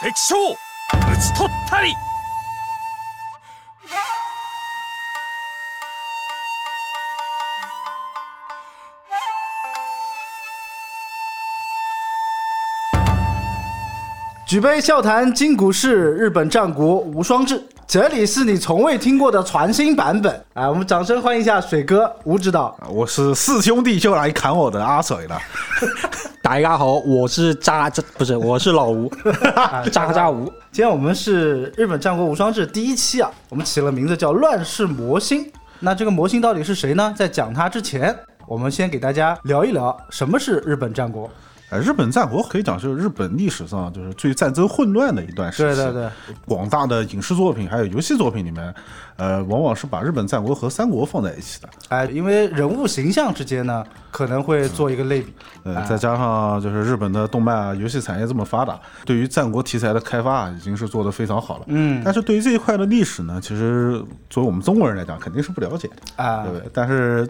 敵将討ち取ったり举杯笑谈今古事，日本战国无双志。这里是你从未听过的全新版本啊！我们掌声欢迎一下水哥吴指导。我是四兄弟就来砍我的阿水了。 大家好，我是渣渣，不是，我是老吴，渣渣吴。今天我们是日本战国无双志第一期啊，我们起了名字叫乱世魔星。那这个魔星到底是谁呢？在讲他之前，我们先给大家聊一聊什么是日本战国。呃，日本战国可以讲是日本历史上就是最战争混乱的一段时期。对对对，广大的影视作品还有游戏作品里面，呃，往往是把日本战国和三国放在一起的。哎，因为人物形象之间呢，可能会做一个类比。呃，再加上就是日本的动漫啊、游戏产业这么发达，对于战国题材的开发啊已经是做得非常好了。嗯。但是对于这一块的历史呢，其实作为我们中国人来讲，肯定是不了解的啊，对不对？但是。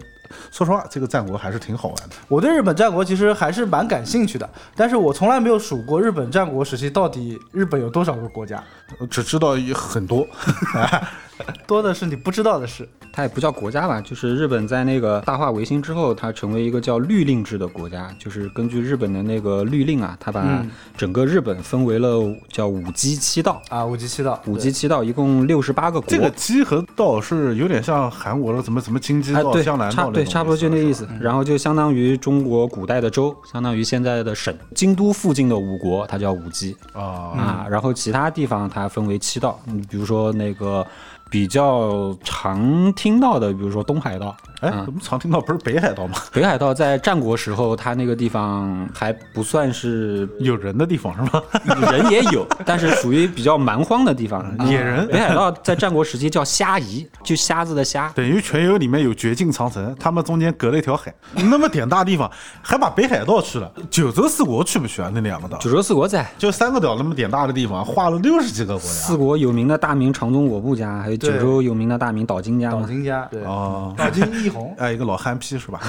说实话，这个战国还是挺好玩的。我对日本战国其实还是蛮感兴趣的，但是我从来没有数过日本战国时期到底日本有多少个国家，只知道很多。多的是你不知道的事。它也不叫国家吧，就是日本在那个大化维新之后，它成为一个叫律令制的国家，就是根据日本的那个律令啊，它把整个日本分为了叫五畿七道啊，五畿七道，五畿七道一共六十八个国。这个畿和道是有点像韩国的怎么怎么京畿道、江南道对，差不多就那意思。然后就相当于中国古代的州，相当于现在的省。京都附近的五国，它叫五畿啊啊，然后其他地方它分为七道，你比如说那个。比较常听到的，比如说东海道。哎，我们常听到不是北海道吗？北海道在战国时候，它那个地方还不算是 有人的地方，是吗？人也有，但是属于比较蛮荒的地方。野人。北海道在战国时期叫虾夷，就虾子的虾。等于全游里面有绝境长城，他们中间隔了一条海，那么点大地方，还把北海道去了，九州四国去不去啊？那两个岛？九州四国在，就三个岛那么点大的地方，划了六十几个国家。四国有名的大名长宗我部家，还有九州有名的大名岛津家。岛津家，对哦，岛津义弘，哎，一个老憨批是吧？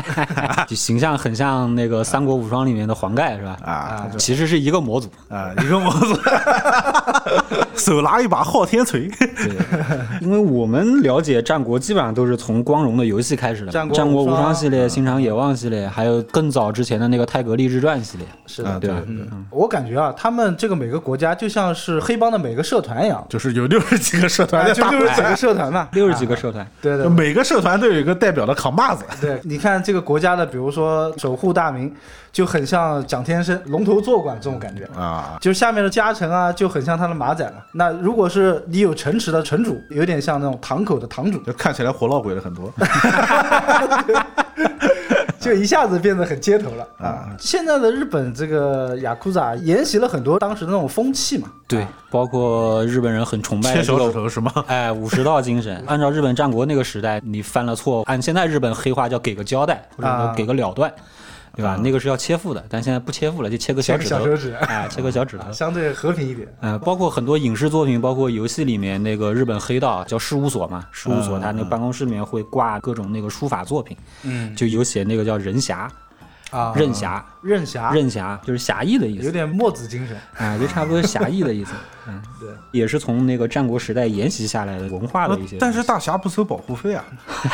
就形象很像那个《三国无双》里面的黄盖是吧？啊，其实是一个模组啊，一个模组，手拿一把昊天锤。对，因为我们了解战国，基本上都是从光荣的游戏开始的，《战国无双》系列、《新长野望》系列，还有更早之前的那个《泰格立志传》系列。是的，对吧？我感觉啊，他们这个每个国家就像是黑帮的每个社团一样，就是有六十几个社团，就六十几个社团嘛，六十几个社团。对对，每个社团都有一个代表的扛把子。对，你看这个国家的，比如说守护大名，就很像蒋天生龙头坐馆这种感觉啊，就下面的家臣啊，就很像他的马仔了。那如果是你有城池的城主，有点像那种堂口的堂主，就看起来活闹鬼了很多。就一下子变得很街头了啊！现在的日本这个雅库扎沿袭了很多当时的那种风气嘛，对，包括日本人很崇拜切手指头是吗？哎，武士道精神。按照日本战国那个时代，你犯了错，按现在日本黑话叫给个交代，或者给个了断。对吧？那个是要切腹的，但现在不切腹了，就切个小指头，小手指，哎，切个小指头，相对和平一点。嗯，包括很多影视作品，包括游戏里面那个日本黑道叫事务所嘛，事务所他那个办公室里面会挂各种那个书法作品，嗯，就有写那个叫人侠。啊，任侠，任侠，任侠就是侠义的意思，有点墨子精神，啊，就差不多侠义的意思。嗯，对，也是从那个战国时代沿袭下来的文化的一些。但是大侠不收保护费啊，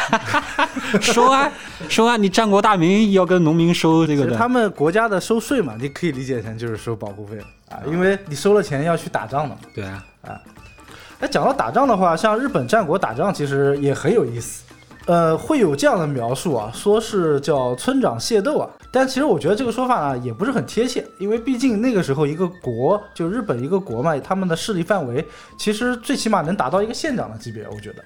收啊，收啊！你战国大名要跟农民收这个的。他们国家的收税嘛，你可以理解成就是收保护费啊，因为你收了钱要去打仗的嘛。对啊，啊，哎，讲到打仗的话，像日本战国打仗其实也很有意思。呃，会有这样的描述啊，说是叫村长械斗啊，但其实我觉得这个说法呢也不是很贴切，因为毕竟那个时候一个国就日本一个国嘛，他们的势力范围其实最起码能达到一个县长的级别，我觉得。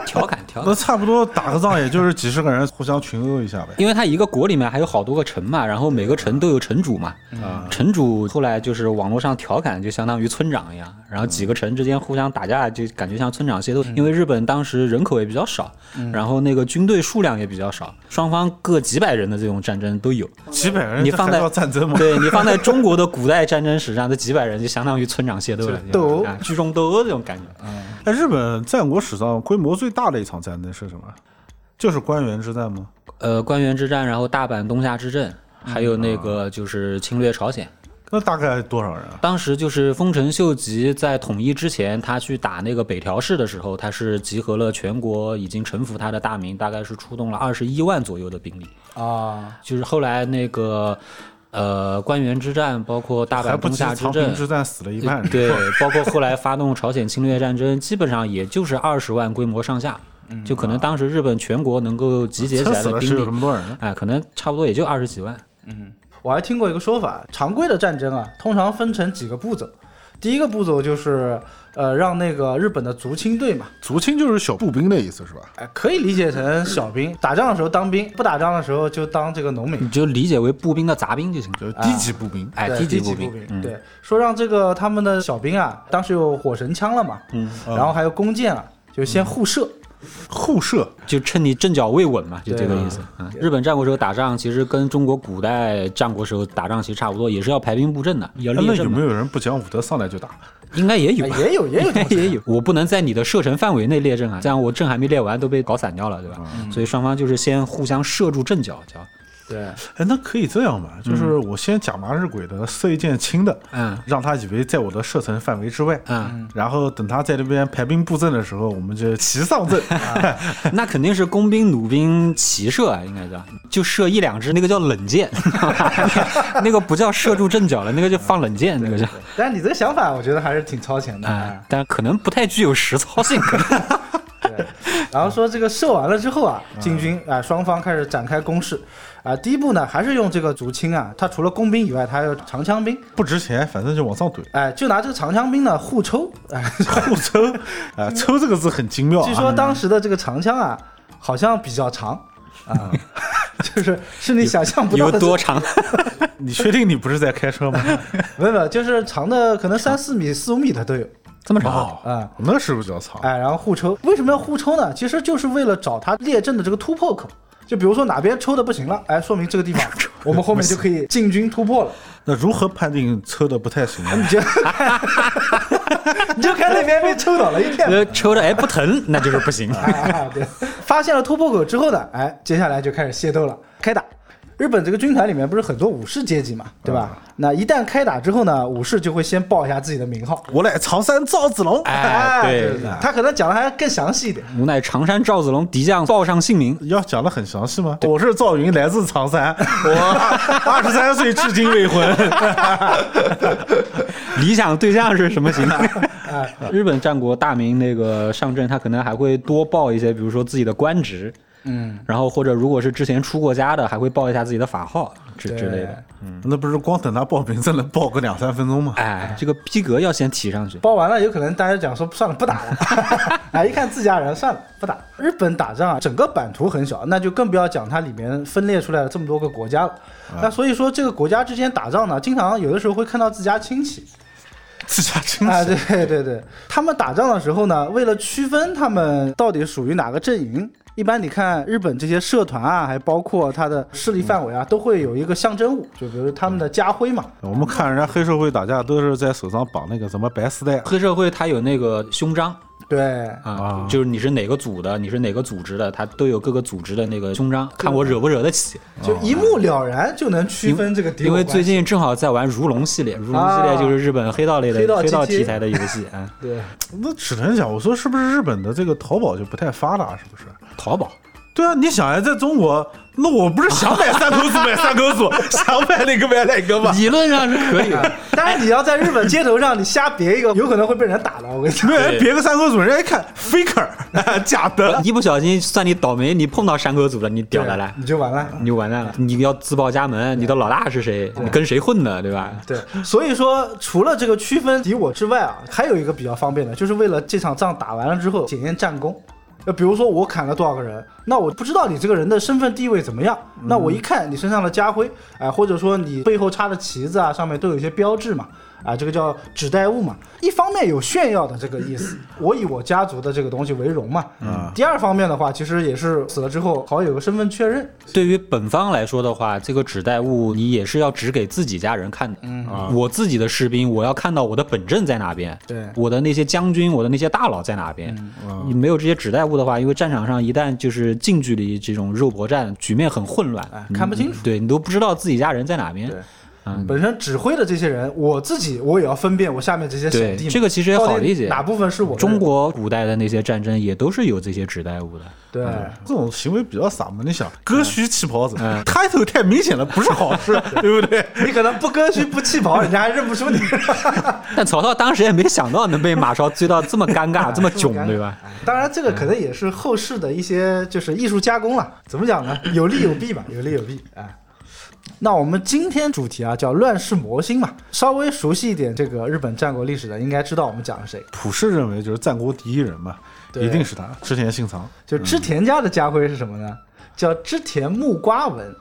调侃调侃，那差不多打个仗也就是几十个人互相群殴一下呗。因为他一个国里面还有好多个城嘛，然后每个城都有城主嘛，啊，城主后来就是网络上调侃，就相当于村长一样，然后几个城之间互相打架，就感觉像村长械斗，因为日本当时人口也比较少。然后那个军队数量也比较少，双方各几百人的这种战争都有。几百人，你放在战争吗？对你放在中国的古代战争史上，这几百人就相当于村长械斗了，斗殴，聚众斗殴这种感觉。哎，日本战国史上规模最大的一场战争是什么？就是官员之战吗？呃，官员之战，然后大阪东下之阵，还有那个就是侵略朝鲜。那大概多少人啊？当时就是丰臣秀吉在统一之前，他去打那个北条氏的时候，他是集合了全国已经臣服他的大名，大概是出动了二十一万左右的兵力。啊，就是后来那个呃官员之战，包括大阪东还不及下之阵，之战死了一半人。对，包括后来发动朝鲜侵略战争，基本上也就是二十万规模上下，就可能当时日本全国能够集结起来的兵力。哎，可能差不多也就二十几万。嗯我还听过一个说法，常规的战争啊，通常分成几个步骤。第一个步骤就是，呃，让那个日本的足轻队嘛，足轻就是小步兵的意思是吧？哎，可以理解成小兵，打仗的时候当兵，不打仗的时候就当这个农民你。就理解为步兵的杂兵就行了。就是低级步兵，哎，对低级步步兵，嗯对，说让这个他们的小兵啊，当时有火神枪了嘛，嗯，然后还有弓箭啊，就先互射，互射就趁你阵脚未稳嘛，就这个意思。嗯，日本战国时候打仗，其实跟中国古代战国时候打仗其实差不多，也是要排兵布阵的，那列阵嘛。有没有人不讲武德上来就打？应该也有哎，也有也有 也有。我不能在你的射程范围内列阵啊，这样我阵还没列完都被搞散掉了，对吧？所以双方就是先互相射住阵脚，叫对，哎，那可以这样吧？就是我先假麻日鬼的射一箭轻的，嗯让他以为在我的射程范围之外。嗯，然后等他在那边排兵布阵的时候，我们就齐上阵。那肯定是工兵、弩兵齐射啊，应该叫就射一两支，那个叫冷箭，那个不叫射住阵脚了，那个就放冷箭，那个叫。但是你这个想法，我觉得还是挺超前的。但可能不太具有实操性。然后说这个射完了之后啊，进军啊、双方开始展开攻势啊。第一步呢，还是用这个竹青啊，它除了工兵以外，它还有长枪兵，不值钱，反正就往上怼。哎，就拿这个长枪兵呢互抽，哎，互抽，啊，抽这个字很精妙啊。据说当时的这个长枪啊，好像比较长啊，就是是你想象不到的有多长？你确定你不是在开车吗？没有没有，就是长的可能三四米、四五米的都有这么长？哦，啊。那是比较长。哎，然后互抽，为什么要互抽呢？其实就是为了找他列阵的这个突破口。就比如说哪边抽的不行了，哎，说明这个地方 我们后面就可以进军突破了。那如何判定抽的不太行呢？你就你就看那边被抽倒了一片。呃，抽的哎不疼，那就是不行。啊，对，发现了突破口之后呢，哎，接下来就开始械斗了，开打。日本这个军团里面不是很多武士阶级嘛，对吧？那一旦开打之后呢，武士就会先报一下自己的名号。我乃常山赵子龙。哎，对对，他可能讲的还更详细一点。无奈常山赵子龙敌将报上姓名，要讲的很详细吗？我是赵云，来自常山，我二十三岁，至今未婚。理想对象是什么型的？日本战国大名那个上阵，他可能还会多报一些，比如说自己的官职，嗯，然后或者如果是之前出过家的，还会报一下自己的法号之之类的。嗯那不是光等他报名字能报个两三分钟吗？哎，这个逼格要先提上去。报完了，有可能大家讲说算了，不打了。哎，一看自家人，算了，不打。日本打仗啊，整个版图很小，那就更不要讲它里面分裂出来了这么多个国家了。那所以说，这个国家之间打仗呢，经常有的时候会看到自家亲戚。自家亲啊，戚。对对对，他们打仗的时候呢，为了区分他们到底属于哪个阵营，一般你看日本这些社团啊，还包括它的势力范围啊，都会有一个象征物，就比如他们的家徽嘛。我们看人家黑社会打架都是在手上绑那个什么白丝带，黑社会它有那个胸章对，啊啊，就是你是哪个组的，你是哪个组织的，他都有各个组织的那个胸章，看我惹不惹得起。就一目了然就能区分这个敌我因为最近正好在玩如龙系列，如龙系列就是日本黑道类的黑道题材的游戏啊。对那只能讲，我说是不是日本的这个淘宝就不太发达？是不是？淘宝对啊，你想呀，在中国，那我不是想买三口组买三口组，想买哪个买哪个吗？理论上是可以的，但是你要在日本街头上你瞎别一个，有可能会被人打的。我跟你讲，没有人别个三口组，人家一看 faker，假的。一不小心算你倒霉，你碰到山口组了，你屌的了。你就完了。你就完蛋了！你要自报家门，你的老大是谁？你跟谁混的，对吧？对，所以说除了这个区分敌我之外啊，还有一个比较方便的，就是为了这场仗打完了之后检验战功。呃，比如说我砍了多少个人，那我不知道你这个人的身份地位怎么样，那我一看你身上的家徽，哎、或者说你背后插的旗子啊，上面都有一些标志嘛，啊，这个叫指代物嘛。一方面有炫耀的这个意思，我以我家族的这个东西为荣嘛。嗯。第二方面的话，其实也是死了之后好有个身份确认。对于本方来说的话，这个指代物你也是要指给自己家人看的。嗯啊我自己的士兵，我要看到我的本阵在哪边，对我的那些将军，我的那些大佬在哪边。你没有这些指代物的话，因为战场上一旦就是近距离这种肉搏战，局面很混乱，哎看不清楚对你都不知道自己家人在哪边对。嗯本身指挥的这些人，我自己我也要分辨我下面这些小弟们，这个其实也好理解哪部分是我中国古代的那些战争也都是有这些指代物的。对。这种行为比较傻嘛。你想，割须弃袍子嗯，抬头太明显了，不是好事，对不对？你可能不割须不弃袍，人家还认不出你。但曹操当时也没想到能被马超追到这么尴尬、这么囧，对吧？？当然，这个可能也是后世的一些就是艺术加工了。怎么讲呢？有利有弊吧，有利有弊。哎，那我们今天主题啊叫乱世魔星嘛，稍微熟悉一点这个日本战国历史的，应该知道我们讲的谁。普世认为就是战国第一人嘛，对一定是他，织田信长。就织田家的家徽是什么呢？叫织田木瓜纹。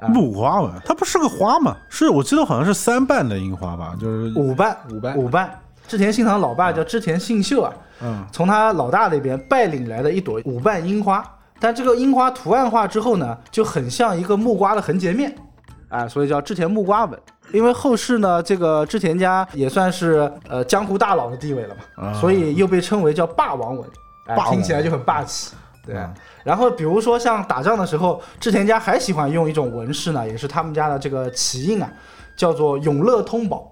啊木瓜纹，它不是个花吗？是我记得好像是三瓣的樱花吧，就是五瓣，五瓣五瓣。织田信长老爸叫织田信秀啊，嗯，从他老大那边拜领来的一朵五瓣樱花，但这个樱花图案化之后呢，就很像一个木瓜的横截面，啊，所以叫织田木瓜纹。因为后世呢，这个织田家也算是呃江湖大佬的地位了嘛，啊所以又被称为叫霸王纹，哎、霸王听起来就很霸气。对，嗯然后比如说像打仗的时候，织田家还喜欢用一种纹饰呢，也是他们家的这个旗印啊，叫做永乐通宝，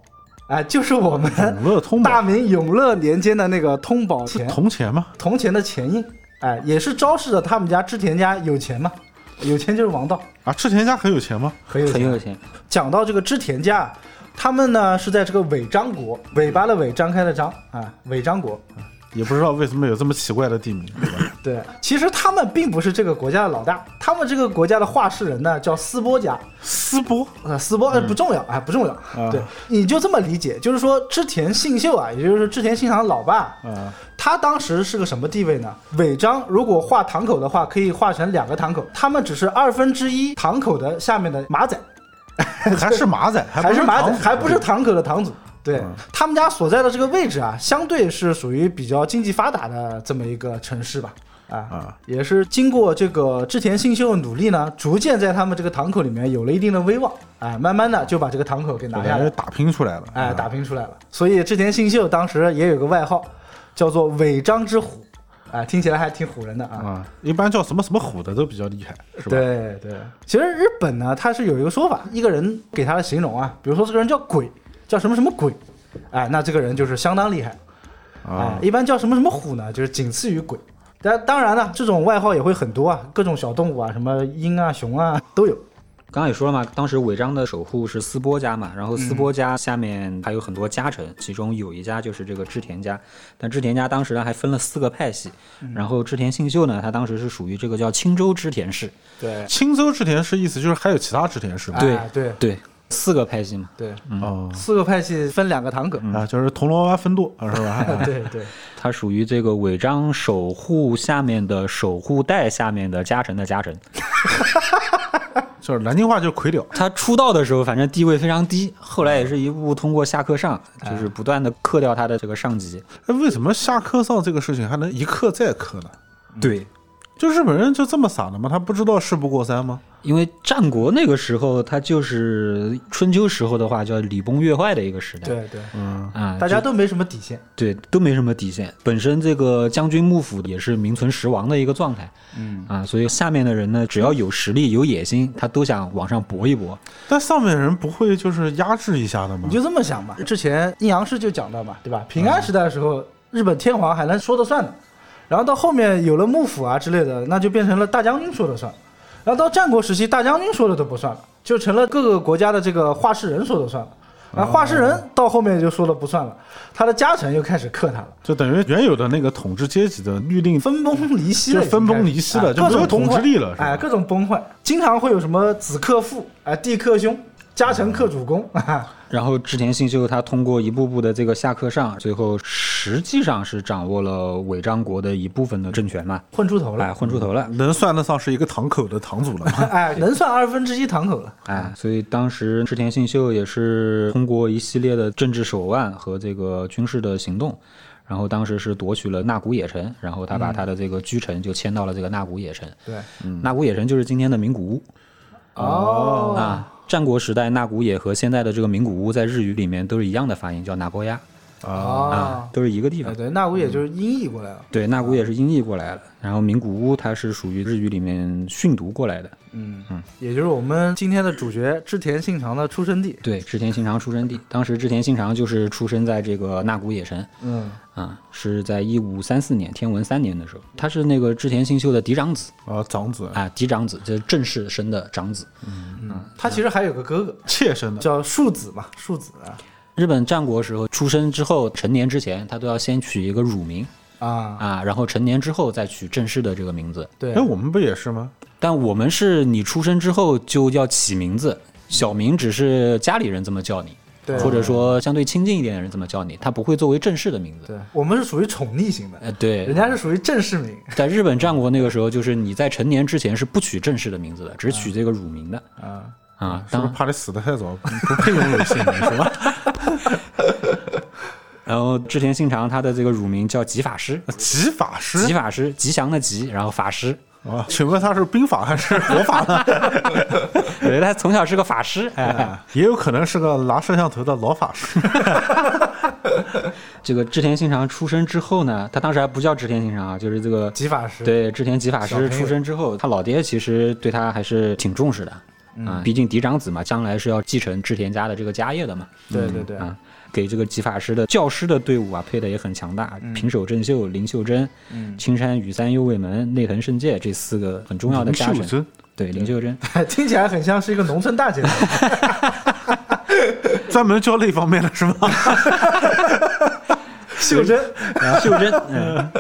哎，就是我们永乐通大明永乐年间的那个通宝钱，铜钱吗？铜钱的钱印，哎，也是昭示着他们家织田家有钱嘛，有钱就是王道，啊，织田家很有钱吗？很有钱。很有钱。讲到这个织田家，他们呢是在这个尾张国，尾巴的尾，张开的张啊，尾张国。也不知道为什么有这么奇怪的地名，对吧？对，其实他们并不是这个国家的老大，他们这个国家的话事人呢叫斯波家，斯波呃，斯波呃不重要啊，不重要。啊对，你就这么理解，就是说织田信秀啊，也就是织田信长的老爸，啊，他当时是个什么地位呢？尾张如果画堂口的话，可以画成两个堂口，他们只是二分之一堂口的下面的马仔，还是马仔，还是马仔，还不是堂口的堂主。对嗯他们家所在的这个位置啊，相对是属于比较经济发达的这么一个城市吧。啊啊，也是经过这个织田信秀的努力呢，逐渐在他们这个堂口里面有了一定的威望，哎，慢慢的就把这个堂口给拿下来，打拼出来了，哎，啊打拼出来了。所以织田信秀当时也有个外号，叫做尾张之虎，啊，听起来还挺唬人的啊。啊，一般叫什么什么虎的都比较厉害，是吧？对对，其实日本呢，它是有一个说法，一个人给他的形容啊，比如说这个人叫鬼，叫什么什么鬼，哎，那这个人就是相当厉害。哎啊，，一般叫什么什么虎呢，就是仅次于鬼。但当然了，这种外号也会很多啊，各种小动物啊，什么鹰啊、熊啊都有。刚刚也说了嘛，当时尾张的守护是斯波家嘛，然后斯波家下面还有很多家臣，其中有一家就是这个织田家。但织田家当时呢还分了四个派系，然后织田信秀呢，他当时是属于这个叫青州织田氏，对青州织田氏意思就是还有其他织田氏吗？对哎对对，四个派系嘛。对，哦，四个派系分两个堂口。啊，就是铜锣湾分舵，啊是吧？对 对，它属于这个尾张守护下面的守护带下面的家臣的家臣。就是南京话就是魁柳，他出道的时候，反正地位非常低，后来也是一步步通过下课上，就是不断的克掉他的这个上级。哎，为什么下课上这个事情还能一克再克呢？对，就日本人就这么傻的吗？他不知道事不过三吗？因为战国那个时候，它就是春秋时候的话，叫礼崩乐坏的一个时代。对对，嗯，啊，大家都没什么底线。对都没什么底线。本身这个将军幕府也是名存实亡的一个状态。嗯啊，所以下面的人呢，只要有实力、有野心，他都想往上搏一搏。但上面人不会就是压制一下的吗你？就这么想吧。之前阴阳师就讲到嘛，对吧？平安时代的时候，日本天皇还能说得算的，然后到后面有了幕府啊之类的，那就变成了大将军说了算。然后到战国时期，大将军说了都不算了，就成了各个国家的这个画事人说了算了。然后话事人到后面就说了不算了，他的家臣又开始克他了，就等于原有的那个统治阶级的律令分崩离析了，就分崩离析了就没有统治力了哎，各种崩坏，经常会有什么子克父，哎，弟克兄，家臣克主公，啊 然后织田信秀他通过一步步的这个下克上，最后实际上是掌握了尾张国的一部分的政权嘛，混出头哎，了，混出头了。能算得上是一个堂口的堂主了吗？哎，能算二分之一堂口了。哎，所以当时织田信秀也是通过一系列的政治手腕和这个军事的行动，然后当时是夺取了纳古野城，然后他把他的这个居城就迁到了这个纳古野城。对，纳古野城就是今天的名古屋哦啊。战国时代，那古野和现在的这个名古屋在日语里面都是一样的发音，叫那波鸭。啊，啊，都是一个地方。哎对，那古也就是音译过来了。对，那古也是音译过来的，然后名古屋它是属于日语里面训读过来的。嗯嗯，也就是我们今天的主角织田信长的出生地。对，织田信长出生地，当时织田信长就是出生在这个那古野神嗯啊，是在一五三四年天文三年的时候，他是那个织田信秀的嫡长子啊，长子啊，嫡长子，就是正式生的长子。嗯，他其实还有个哥哥妾生的，叫庶子嘛，庶子啊日本战国时候出生之后，成年之前他都要先取一个乳名啊，啊，然后成年之后再取正式的这个名字。对哎，，我们不也是吗？但我们是你出生之后就要起名字，小名只是家里人这么叫你，对或者说相对亲近一点的人这么叫你，他不会作为正式的名字。对，我们是属于宠溺型的，呃，对，人家是属于正式名在日本战国那个时候，就是你在成年之前是不取正式的名字的，只取这个乳名的啊。啊。是不是怕你死的太早，不不配拥有姓名是吧？然后织田信长他的这个乳名叫吉法师，吉法师？吉法师吉祥的吉，然后法师，啊，请问他是兵法还是 国法呢？对，他从小是个法师，哎，啊也有可能是个拿摄像头的老法师。这个织田信长出生之后呢，他当时还不叫织田信长啊，就是这个吉法师，对，织田吉法师出生之后，他老爹其实对他还是挺重视的。嗯啊，毕竟嫡长子嘛，将来是要继承织田家的这个家业的嘛。对对对，啊，给这个吉法师的教师的队伍啊配的也很强大，平手正秀、林秀珍、嗯青山羽三右卫门、内藤胜介这四个很重要的家臣。对，林秀珍，听起来很像是一个农村大姐姐。专门教那方面的是吗？秀珍，然后秀珍，嗯，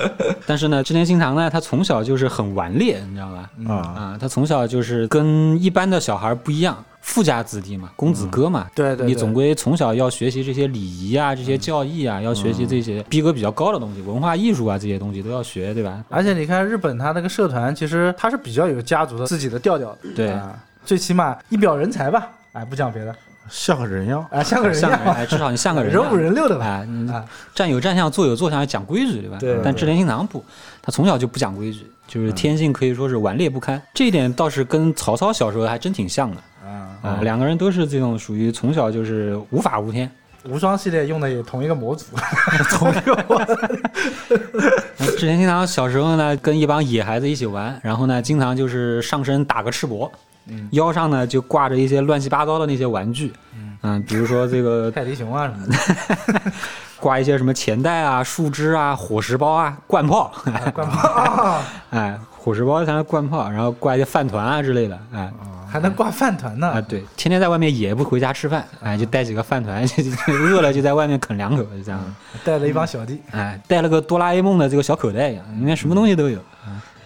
但是呢，织田信长呢，他从小就是很顽劣，你知道吧？啊，啊，他从小就是跟一般的小孩不一样，富家子弟嘛，公子哥嘛，对对对。你总归从小要学习这些礼仪啊，这些教义啊，要学习这些逼格比较高的东西，文化艺术啊这些东西都要学，对吧？而且你看日本他那个社团，其实他是比较有家族的自己的调调的，对。啊，最起码一表人才吧，哎，不讲别的，像个人样。啊，像个人样，哎，至少你像个人 人五。人六的吧，啊，你啊，站有站相，坐有坐相，讲规矩，对吧？对。但智田信长不，他从小就不讲规矩，就是天性可以说是顽劣不堪。这一点倒是跟曹操小时候还真挺像的。啊，啊，两个人都是这种属于从小就是无法无天。无双系列用的也同一个模组，织田信长小时候呢，跟一帮野孩子一起玩，然后呢，经常就是上身打个赤膊，腰上呢就挂着一些乱七八糟的那些玩具，嗯，比如说这个 泰迪熊啊什么的，挂一些什么钱袋啊、树枝啊、伙食包啊、罐炮，灌炮。啊，哎，火石包才能罐炮，然后挂一些饭团啊之类的，哎。还能挂饭团呢。啊，呢，对，天天在外面也不回家吃饭，哎，就带几个饭团，就就就饿了就在外面啃两口，就这样，带了一帮小弟。哎，带了个哆啦 A 梦的这个小口袋一样，里面什么东西都有。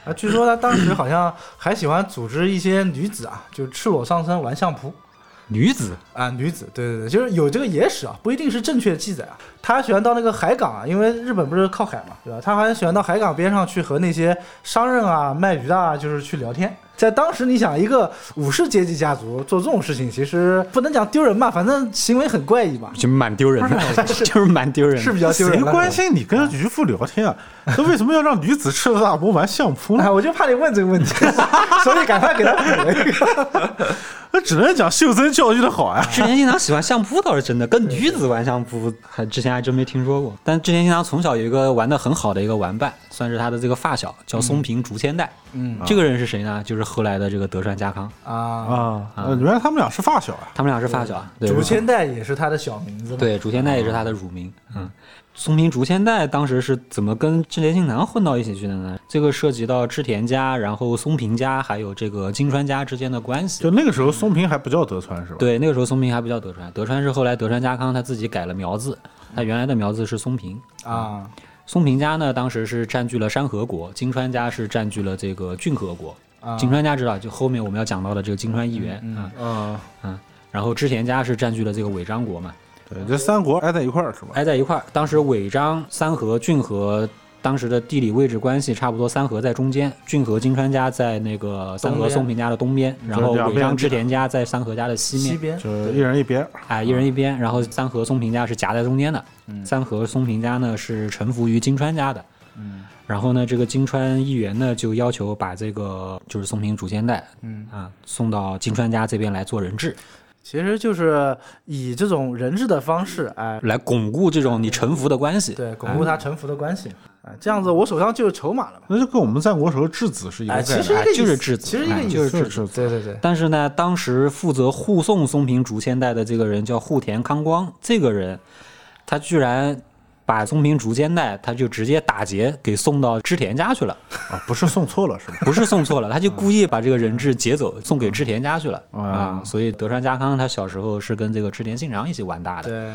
啊，据说他当时好像还喜欢组织一些女子啊，就赤裸上身玩相扑。女子啊，女子，对对对，就是有这个野史啊，不一定是正确的记载啊。他喜欢到那个海港啊，因为日本不是靠海嘛，对吧？他好像喜欢到海港边上去和那些商人啊、卖鱼的啊，就是去聊天。在当时，你想一个武士阶级家族做这种事情，其实不能讲丢人吧，反正行为很怪异吧，就蛮丢人的，就是蛮丢人的。是比较丢谁人的。关心你跟渔夫聊天啊？那为什么要让女子赤着大脖玩相扑哎，呢？我就怕你问这个问题，所以赶快给他补了一个。那只能讲秀珍教育的好啊。织田信长喜欢相扑倒是真的，跟女子玩相扑还之前还真没听说过。但织田信长从小有一个玩的很好的一个玩伴，算是他的这个发小，叫松平竹千代。嗯这个人是谁呢？就是后来的这个德川家康，啊，啊，呃原来他们俩是发小啊。他们俩是发小啊。对竹千代也是他的小名字。对，竹千代也是他的乳名。嗯，松平竹千代当时是怎么跟织田信长混到一起去的呢？这个涉及到织田家，然后松平家，还有这个金川家之间的关系。就那个时候，松平还不叫德川是吧？对，那个时候松平还不叫德川，德川是后来德川家康他自己改了苗字，他原来的苗字是松平。啊，松平家呢，当时是占据了山河国，金川家是占据了这个郡河国。啊金川家知道，就后面我们要讲到的这个金川义元嗯啊，啊，然后织田家是占据了这个尾张国嘛，对，这三国挨在一块儿是吧？挨在一块儿。当时尾张、三河、骏河当时的地理位置关系差不多，三河在中间，骏河金川家在那个三河松平家的东边，然后尾张织田家在三河家的西面。西边就一人一边。哎，一人一边，然后三河松平家是夹在中间的，三河松平家呢是臣服于金川家的，嗯然后呢，这个金川议员呢就要求把这个就是松平主千代，嗯啊送到金川家这边来做人质，其实就是以这种人质的方式，哎，来巩固这种你臣服的关系。对，巩固他臣服的关系，哎，这样子我手上就有筹码了嘛。那就跟我们战国时候质子是一哎，个概念。其实就是质子其实一个意思，哎就是质子对对对，但是呢，当时负责护送松平竹千代的这个人叫户田康光，这个人他居然把松平竹间奈他就直接打劫给送到织田家去了，啊，不是送错了是吧？不是送错了，他就故意把这个人质劫走，送给织田家去了啊啊。所以德川家康他小时候是跟这个织田信长一起玩大的。对，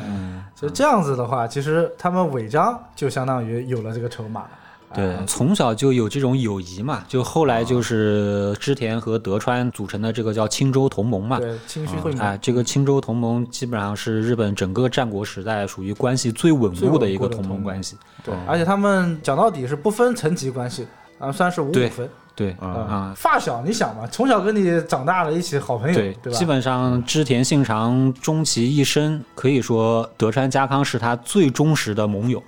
所以这样子的话，其实他们违章就相当于有了这个筹码了。对，从小就有这种友谊嘛，就后来就是织田和德川组成的这个叫青州同盟嘛。对，清虚会啊，这个青州同盟基本上是日本整个战国时代属于关系最稳固的一个同盟关系。对，而且他们讲到底是不分层级关系，啊，算是五五分。对啊啊，发小，你想嘛，从小跟你长大了，一起好朋友，对，对吧？基本上织田信长终其一生，可以说德川家康是他最忠实的盟友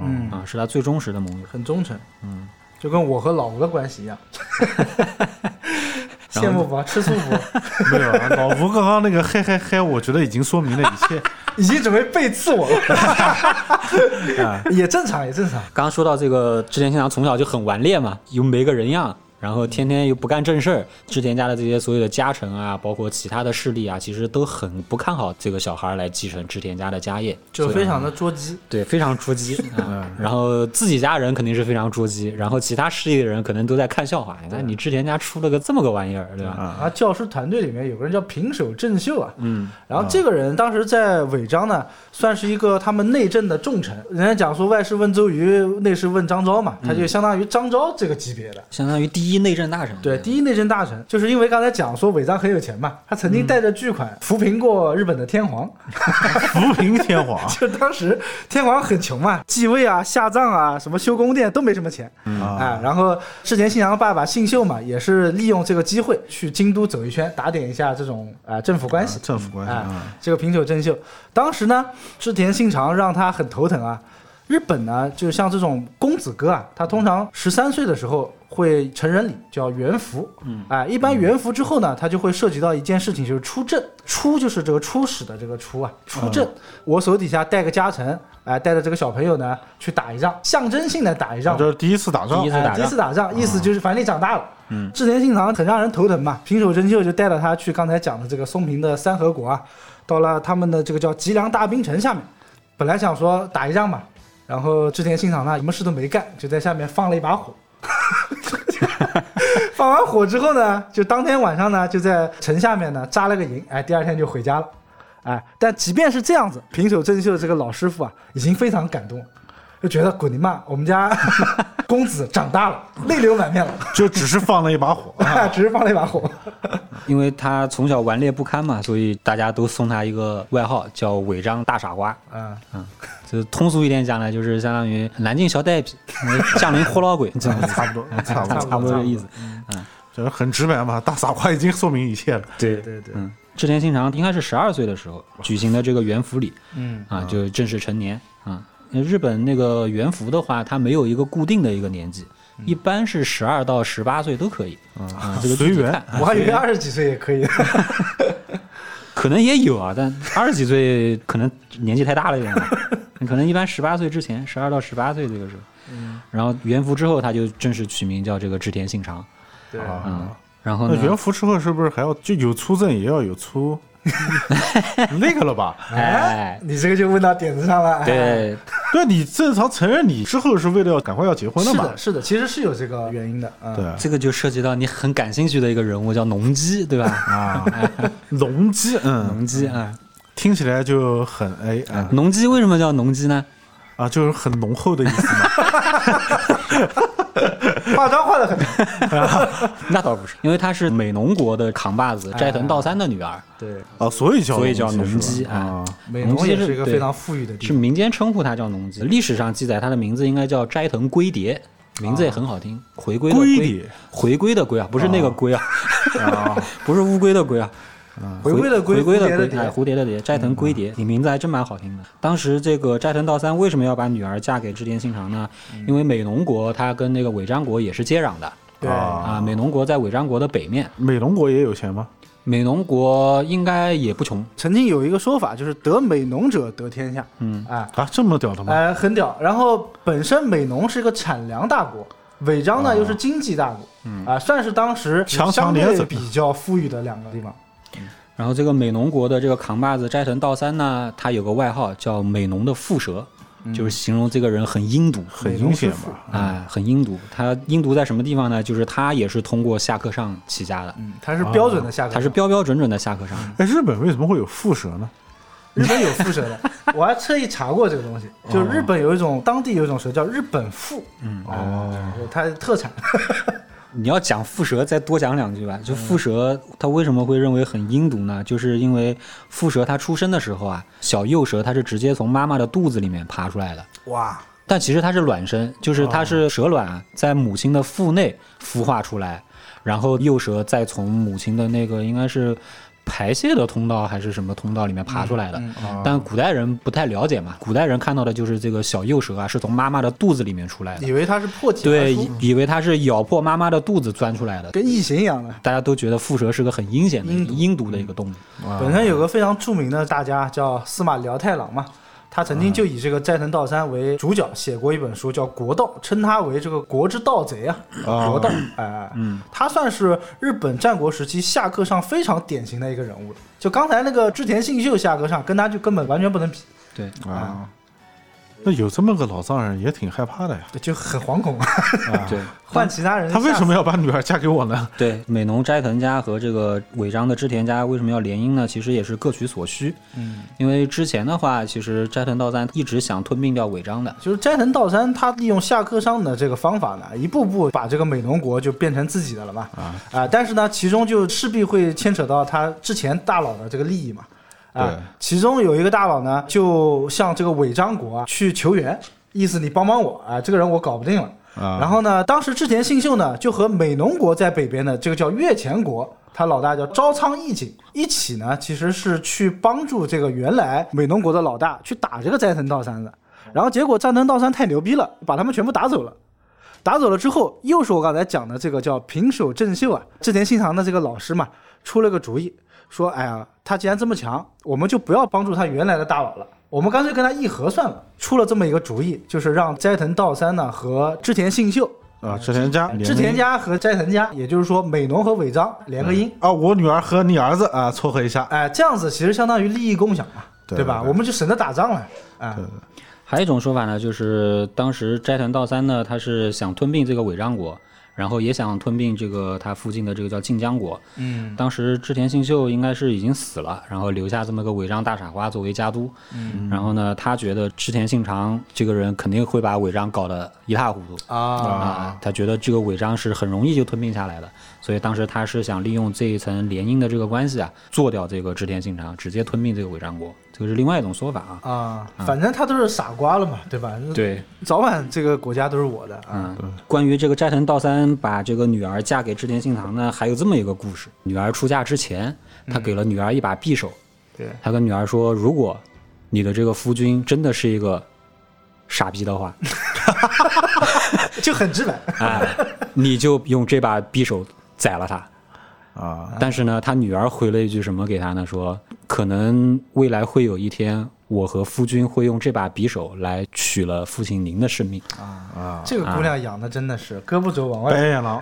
嗯，啊，是他最忠实的盟友。很忠诚，嗯，就跟我和老吴的关系一样。羡慕不？吃醋不？没有啊，老吴刚刚那个嘿嘿嘿，我觉得已经说明了一切。已经准备背刺我了，也正常，也正常。刚刚说到这个织田信长从小就很顽劣嘛，又没个人样，然后天天又不干正事儿，织田家的这些所有的家臣啊，包括其他的势力啊，其实都很不看好这个小孩来继承织田家的家业，就非常的捉鸡，对，非常捉鸡嗯。然后自己家人肯定是非常捉鸡，然后其他势力的人可能都在看笑话。你看你织田家出了个这么个玩意儿，对吧？啊，教师团队里面有个人叫平手正秀啊，嗯，然后这个人当时在尾张呢，算是一个他们内政的重臣。人家讲说外事问周瑜，内事问张昭嘛，他就相当于张昭这个级别的。相当于第一内政大臣。对，第一内政大臣，就是因为刚才讲说尾张很有钱嘛，他曾经带着巨款扶贫过日本的天皇，扶贫天皇？就当时天皇很穷嘛，继位啊、下葬啊、什么修宫殿都没什么钱，啊，然后织田信长爸爸信秀嘛，也是利用这个机会去京都走一圈，打点一下这种啊、政府关系。政府关系这个平久正秀，当时呢，织田信长让他很头疼啊。日本呢，就像这种公子哥啊，他通常十三岁的时候会成人礼，叫元服。嗯，哎，一般元服之后呢，他就会涉及到一件事情，就是出阵。出就是这个出使的这个出啊，出阵。我手底下带个家臣，哎，带着这个小朋友呢去打一仗，象征性的打一仗嘛。这是第一次打仗第一次打仗哎第一次打仗，意思就是反正你长大了。嗯，织田信长很让人头疼嘛，平手真秀就带着他去刚才讲的这个松平的三河国啊，到了他们的这个叫吉良大兵城下面，本来想说打一仗嘛，然后织田信长呢什么事都没干，就在下面放了一把火。放完火之后呢，就当天晚上呢，就在城下面呢扎了个营，哎，第二天就回家了，哎，但即便是这样子，平手正秀这个老师傅啊，已经非常感动了，就觉得滚你妈，我们家 公子长大了，泪流满面了，就只是放了一把火。只是放了一把火。因为他从小顽劣不堪嘛，所以大家都送他一个外号叫“违章大傻瓜啊，”。就通俗一点讲呢，就是相当于南京小呆皮、降临活老鬼 差不多，差不多，差不多这个意思。嗯，就是很直白嘛，大傻瓜已经说明一切了。对对对，嗯，织田信长应该是十二岁的时候举行的这个元服礼嗯啊，就正式成年啊。日本那个元服的话，它没有一个固定的一个年纪，一般是十二到十八岁都可以啊。这个随缘我还以为二十几岁也可以。可能也有啊，但二十几岁可能年纪太大了一点，可能一般十八岁之前，十二到十八岁这个时候，然后元服之后他就正式取名叫这个织田信长，对，嗯，然后呢，那元服之后是不是还要就有粗赠也要有出 那个了吧？哎，你这个就问到点子上了。哎，对，对，你正常承认你之后是为了要赶快要结婚嘛是的，？是的，其实是有这个原因的。嗯，对这个就涉及到你很感兴趣的一个人物叫农机，对吧？啊，农机，嗯，农机啊，听起来就很哎啊农机为什么叫农机呢？啊，就是很浓厚的意思嘛。化妆化的很。那倒不是，因为她是美浓国的扛把子斋藤道三的女儿，对，啊，所以叫所以叫农农基姬啊。美浓也是一个非常富裕的地是。民间称呼她叫农姬，历史上记载她的名字应该叫斋藤龟蝶，名字也很好听，回归的龟归，回归的归啊，不是那个龟啊，不是乌龟的龟啊，回归的归，回归的归，哎，蝴蝶的蝶，斋藤龟蝶，你名字还真蛮好听的。当时这个斋藤道三为什么要把女儿嫁给织田信长呢？因为美浓国他跟那个尾张国也是接壤的对，啊啊，美浓国在尾张国的北面，美浓国也有钱吗？美浓国应该也不穷，曾经有一个说法，就是得美浓者得天下。嗯，哎啊，这么屌的吗？哎，很屌。然后本身美浓是一个产粮大国，尾张呢又是经济大国，嗯啊，算是当时强强相联比较富裕的两个地方。然后这个美浓国的这个扛把子斋藤道三呢，他有个外号叫美浓的蝮蛇，就是形容这个人很阴毒，很阴险吧？哎，很阴毒。他阴毒在什么地方呢？就是他也是通过下课上起家的，嗯，他是标准的下课上，他是标标准准的下课上。哎，日本为什么会有蝮蛇呢？日本有蝮蛇的，我还特意查过这个东西，就是日本有一种当地有一种蛇叫日本蝮，嗯哦，它的特产。你要讲蝮蛇，再多讲两句吧。就蝮蛇，它为什么会认为很阴毒呢？就是因为蝮蛇它出生的时候啊，小幼蛇它是直接从妈妈的肚子里面爬出来的，哇，但其实它是卵生，就是它是蛇卵啊在母亲的腹内孵化出来，然后幼蛇再从母亲的那个应该是排泄的通道还是什么通道里面爬出来的。但古代人不太了解嘛，古代人看到的就是这个小幼蛇啊是从妈妈的肚子里面出来的，以为它是破茧对，以以为它是咬破妈妈的肚子钻出来的。跟异形一样的。大家都觉得蝮蛇是个很阴险的、阴毒阴毒的一个动物。本身有个非常著名的大家叫司马辽太郎嘛，他曾经就以这个斋藤道三为主角写过一本书叫《国道》，称他为这个国之盗贼啊，国道，哎他算是日本战国时期下课上非常典型的一个人物。了。就刚才那个织田信秀下课上，跟他就根本完全不能比，对，啊，那有这么个老丈人也挺害怕的呀。就很惶恐，对，换其他人他为什么要？把女儿嫁给我呢？对，美浓斋藤家和这个尾张的织田家为什么要联姻呢？其实也是各取所需。嗯，因为之前的话，其实斋藤道三一直想吞并掉尾张的。就是斋藤道三，他利用下克上的这个方法呢，一步步把这个美浓国就变成自己的了嘛。啊但是呢，其中就势必会牵扯到他之前大佬的这个利益嘛。啊对，其中有一个大佬呢，就向这个尾张国啊去求援，意思你帮帮我啊，这个人我搞不定了。啊，然后呢，当时织田信秀呢，就和美浓国在北边的这个叫越前国，他老大叫朝仓义景，一起呢，其实是去帮助这个原来美浓国的老大去打这个斋藤道三的。然后结果斋藤道三太牛逼了，把他们全部打走了。打走了之后，又是我刚才讲的这个叫平手正秀啊，织田信长的这个老师嘛，出了个主意，说：“哎呀，他既然这么强，我们就不要帮助他原来的大佬了，我们干脆跟他议和算了。”出了这么一个主意，就是让斋藤道三呢和织田信秀啊，织田家，织田家和斋藤家，也就是说美浓和尾张连个姻，啊，我女儿和你儿子啊撮合一下，哎，这样子其实相当于利益共享嘛，吧？对吧？我们就省得打仗了，哎，还有一种说法呢，就是当时斋藤道三呢，他是想吞并这个尾张国，然后也想吞并这个他附近的这个叫晋江国。嗯当时织田信秀应该是已经死了，然后留下这么个尾张大傻瓜作为家督。嗯然后呢，他觉得织田信长这个人肯定会把尾张搞得一塌糊涂。啊，啊，他觉得这个尾张是很容易就吞并下来的，所以当时他是想利用这一层联姻的这个关系啊，做掉这个织田信长，直接吞并这个尾张国，这个是另外一种说法啊。啊，反正他都是傻瓜了嘛，对吧？，对，早晚这个国家都是我的啊。嗯，关于这个斋藤道三把这个女儿嫁给织田信长呢，还有这么一个故事：女儿出嫁之前，他给了女儿一把匕首，对，他跟女儿说，如果你的这个夫君真的是一个傻逼的话 就很直白。哎，你就用这把匕首宰了他。啊，但是呢，他女儿回了一句什么给他呢？说可能未来会有一天，我和夫君会用这把匕首来取了父亲您的生命。这个姑娘养的真的是胳膊肘往外白眼狼。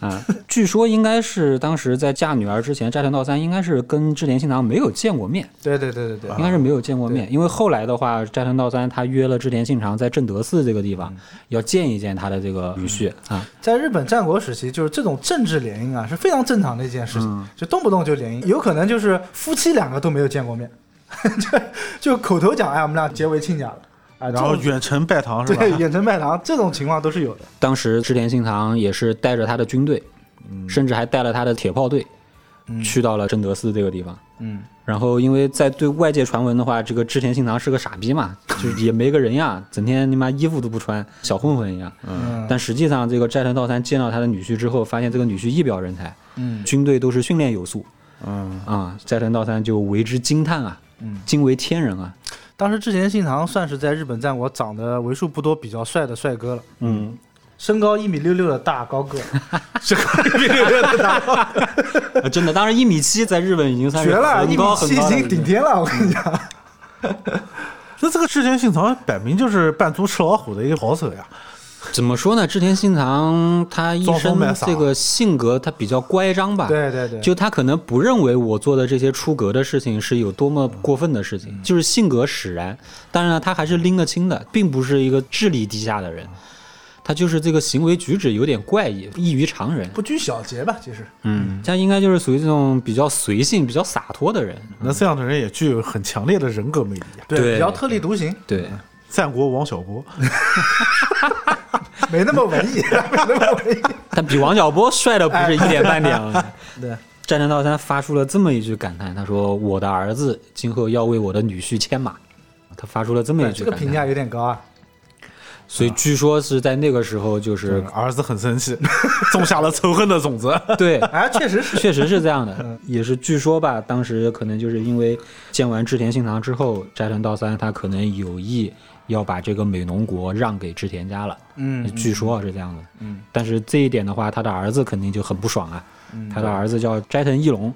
啊，据说应该是当时在嫁女儿之前，斋藤道三应该是跟织田信长没有见过面，对对对对对。应该是没有见过面。因为后来的话，斋藤道三他约了织田信长在正德寺这个地方，要见一见他的这个女婿啊。在日本战国时期，就是这种政治联姻啊，是非常正常的一件事情，就动不动就联姻，有可能就是夫妻两个都没有见过面，就就口头讲，哎，我们俩结为亲家了，啊，然后远程拜堂是吧？对远程拜堂这种情况都是有的。当时织田信长也是带着他的军队，甚至还带了他的铁炮队，去到了真德寺这个地方。嗯，然后因为在对外界传闻的话，这个织田信长是个傻逼嘛，就是也没个人样，整天你妈衣服都不穿，小混混一样。嗯但实际上，这个斋藤道三见到他的女婿之后，发现这个女婿一表人才，嗯军队都是训练有素嗯，啊，斋藤道三就为之惊叹啊，嗯惊为天人啊。当时织田信长算是在日本战国长得为数不多比较帅的帅哥了。嗯，身高一米六六的大高个，身高一米六六的大真的，当然一米七在日本已经算是绝了，一米七已经顶天了，我跟你讲。那这个织田信长摆明就是扮猪吃老虎的一个好手呀。怎么说呢？织田信长他一生这个性格，他比较乖张吧。对对对，就他可能不认为我做的这些出格的事情是有多么过分的事情，就是性格使然。当然了，他还是拎得清的，并不是一个智力低下的人，他就是这个行为举止有点怪异，异于常人。不拘小节吧，其实。嗯，他应该就是属于这种比较随性、比较洒脱的人。那这样的人也具有很强烈的人格魅力啊。对比较特立独行，对，战国王小波，没那么文艺，没那么文艺。但比王小波帅的不是一点半点啊。对，战神道三发出了这么一句感叹，他说：“我的儿子今后要为我的女婿牵马。”他发出了这么一，句感叹，这个评价有点高啊。所以据说是在那个时候，就是儿子很生气，种下了仇恨的种子。对，哎，确实是。确实是这样的，也是据说吧，当时可能就是因为见完织田信长之后，斋藤道三他可能有意要把这个美浓国让给织田家了，嗯，据说是这样的。嗯，但是这一点的话，他的儿子肯定就很不爽啊。他的儿子叫斋藤义龙，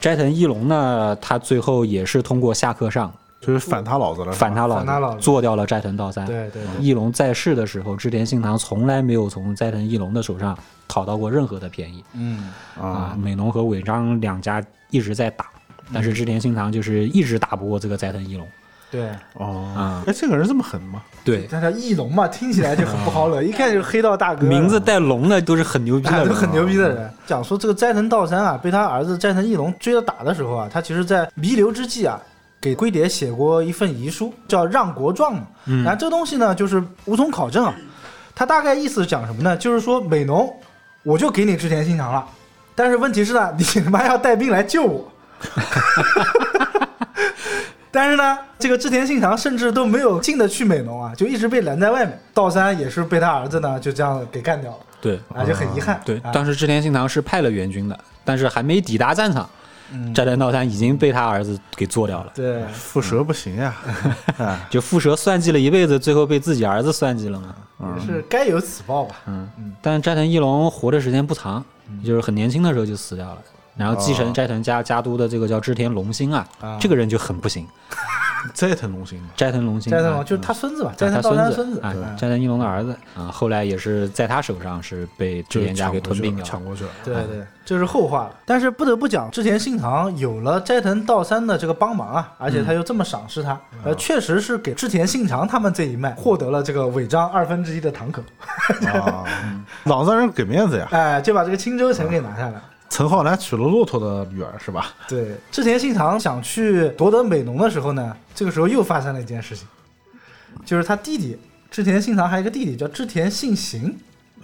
斋藤义龙呢，他最后也是通过下课上就是反他老子了，反他老反他老子。做掉了斋藤道三。对对对，义龙在世的时候，织田信长从来没有从斋藤义龙的手上讨到过任何的便宜。嗯，啊。啊，，美浓和尾张两家一直在打，但是织田信长就是一直打不过这个斋藤义龙对。哦啊，哎，这个人这么狠吗？对，他叫翼龙嘛，听起来就很不好惹，一看就是黑道大哥，名字带龙的都是很牛逼的都，很牛逼的人。讲说这个斋藤道三啊，被他儿子斋藤义龙追着打的时候啊，他其实在弥留之际啊，给龟蝶写过一份遗书，叫《让国状》嘛。嗯然后这东西呢，就是无从考证啊。他大概意思是讲什么呢？就是说美浓，我就给你织田信长了，但是问题是呢，你他妈要带兵来救我。但是呢，这个织田信长甚至都没有进得去美浓啊，就一直被拦在外面。道三也是被他儿子呢就这样给干掉了，对啊，就很遗憾。对啊，当时织田信长是派了援军的，但是还没抵达战场，嗯斋藤道三已经被他儿子给做掉了。对，蝮蛇不行呀，哎，就蝮蛇算计了一辈子，最后被自己儿子算计了嘛。也是该有此报吧。嗯，但斋藤一龙活的时间不长，嗯就是很年轻的时候就死掉了。然后继承哦斋藤家家督的这个叫织田龙兴啊，啊这个人就很不行。斋藤龙兴，斋藤龙兴，啊斋藤龙就是他孙子吧，斋藤他道三孙孙子。啊嗯，斋藤一龙的儿子啊，后来也是在他手上是被织就田家给吞并掉了。抢过去了。对对，这是后话了。但是不得不讲，织田信长有了斋藤道三的这个帮忙啊，而且他又这么赏识他，呃，确实是给织田信长他们这一脉获得了这个尾张二分之一的堂口，啊，朗让人给面子呀。哎，就把这个青州城给拿下来。陈浩南娶了骆驼的女儿是吧？对，织田信长想去夺得美浓的时候呢，这个时候又发生了一件事情，就是他弟弟织田信长还有一个弟弟叫织田信行，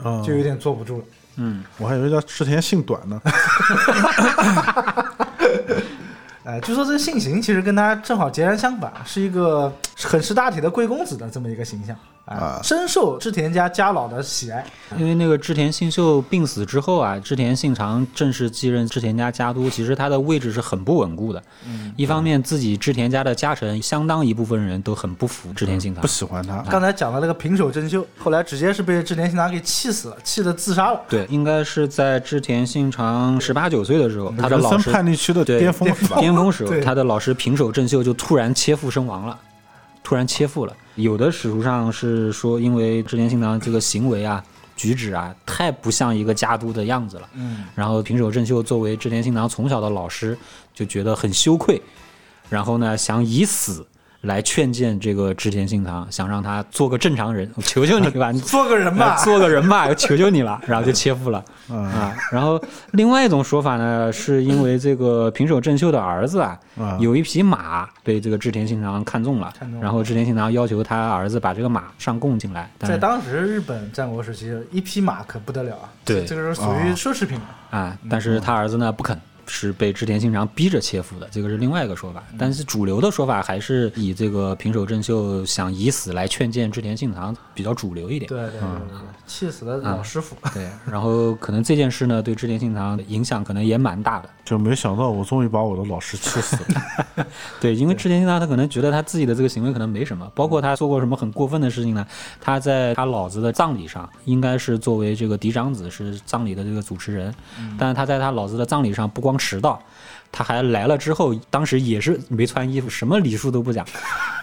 嗯，就有点坐不住了。嗯，我还以为叫织田信短呢。哎，据说这个信行其实跟他正好截然相反，是一个很识大体的贵公子的这么一个形象，哎啊，深受织田家家老的喜爱。因为那个织田信秀病死之后啊，织田信长正式继任织田家家督，其实他的位置是很不稳固的。嗯，一方面，自己织田家的家臣相当一部分人都很不服织田信长不，喜欢他，刚才讲的那个平手真秀，后来直接是被织田信长给气死了，气得自杀了。对，应该是在织田信长十八九岁的时候，他的老师叛逆期的对巅峰？巅峰时候，他的老师平手正秀就突然切腹身亡了，突然切腹了。有的史书上是说，因为织田信长这个行为啊、举止啊，太不像一个家督的样子了。嗯，然后平手正秀作为织田信长从小的老师，就觉得很羞愧，然后呢，想以死来劝谏这个织田信长，想让他做个正常人，我 求求你吧，你 做个人吧呃。做个人吧，我 求求你了，然后就切腹了。嗯啊，然后另外一种说法呢，是因为这个平手正秀的儿子啊，啊有一匹马被这个织田信长看中了，看中了然后织田信长要求他儿子把这个马上供进来，但在当时日本战国时期，一匹马可不得了啊！对这个是属于奢侈品了。啊，但是他儿子呢不肯，是被织田信长逼着切腹的，这个是另外一个说法。但是主流的说法还是以这个平手正秀想以死来劝谏织田信长比较主流一点。对对对对，气死了老师傅。对，然后可能这件事呢，对织田信长影响可能也蛮大的。就没想到我终于把我的老师气死了。对，因为织田信长他可能觉得他自己的这个行为可能没什么，包括他做过什么很过分的事情呢？他在他老子的葬礼上，应该是作为这个嫡长子是葬礼的这个主持人，但是他在他老子的葬礼上不光迟到。他还来了之后，当时也是没穿衣服，什么礼数都不讲，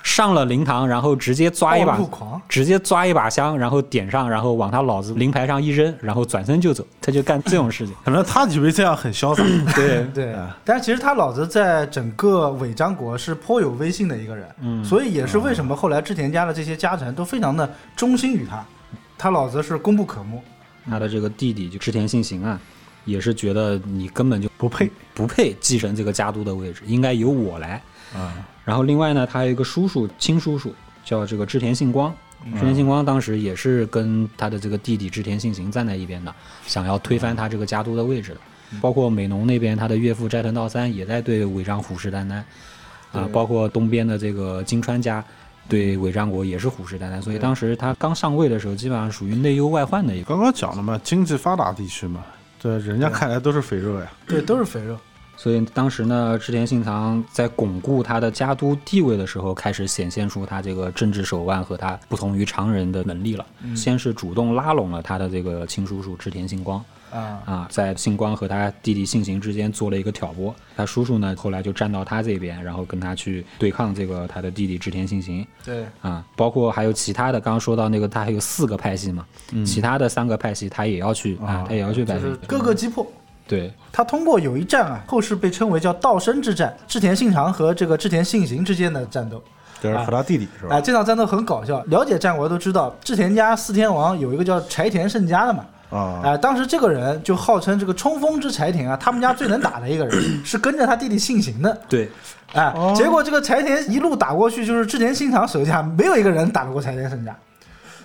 上了灵堂，然后直接抓一把直接抓一把香，然后点上，然后往他老子灵牌上一扔，然后转身就走，他就干这种事情。可能他以为这样很潇洒。对对，但是其实他老子在整个伪张国是颇有威信的一个人，嗯，所以也是为什么后来织田家的这些家臣都非常的忠心于他，他老子是功不可没。他的这个弟弟就织田信行啊。也是觉得你根本就不配，不配继承这个家督的位置，应该由我来。啊，然后另外呢，他有一个叔叔，亲叔叔叫这个织田信光。织田信光当时也是跟他的这个弟弟织田信行站在一边的，想要推翻他这个家督的位置的。包括美浓那边，他的岳父斋藤道三也在对尾张虎视眈眈。啊，包括东边的这个金川家对尾张国也是虎视眈眈。所以当时他刚上位的时候，基本上属于内忧外患的一个。刚刚讲了嘛，经济发达地区嘛。对，人家看来都是肥肉呀。对，都是肥肉。所以当时呢，织田信长在巩固他的家督地位的时候，开始显现出他这个政治手腕和他不同于常人的能力了。先是主动拉拢了他的这个亲叔叔织田信光。啊啊，在信光和他弟弟信行之间做了一个挑拨，他叔叔呢后来就站到他这边，然后跟他去对抗这个他的弟弟织田信行。对啊，包括还有其他的，刚刚说到那个他还有四个派系嘛，其他的三个派系他也要去啊，他也要去摆平，各个击破。对他通过有一战啊，后世被称为叫道生之战，织田信长和这个织田信行之间的战斗，就是和他弟弟是吧？哎，这场战斗很搞笑，了解战国都知道，织田家四天王有一个叫柴田胜家的嘛。啊，哎，当时这个人就号称这个冲锋之柴田啊，他们家最能打的一个人，是跟着他弟弟姓行的。对，哎，结果这个柴田一路打过去，就是织田信长手下没有一个人打得过柴田胜家，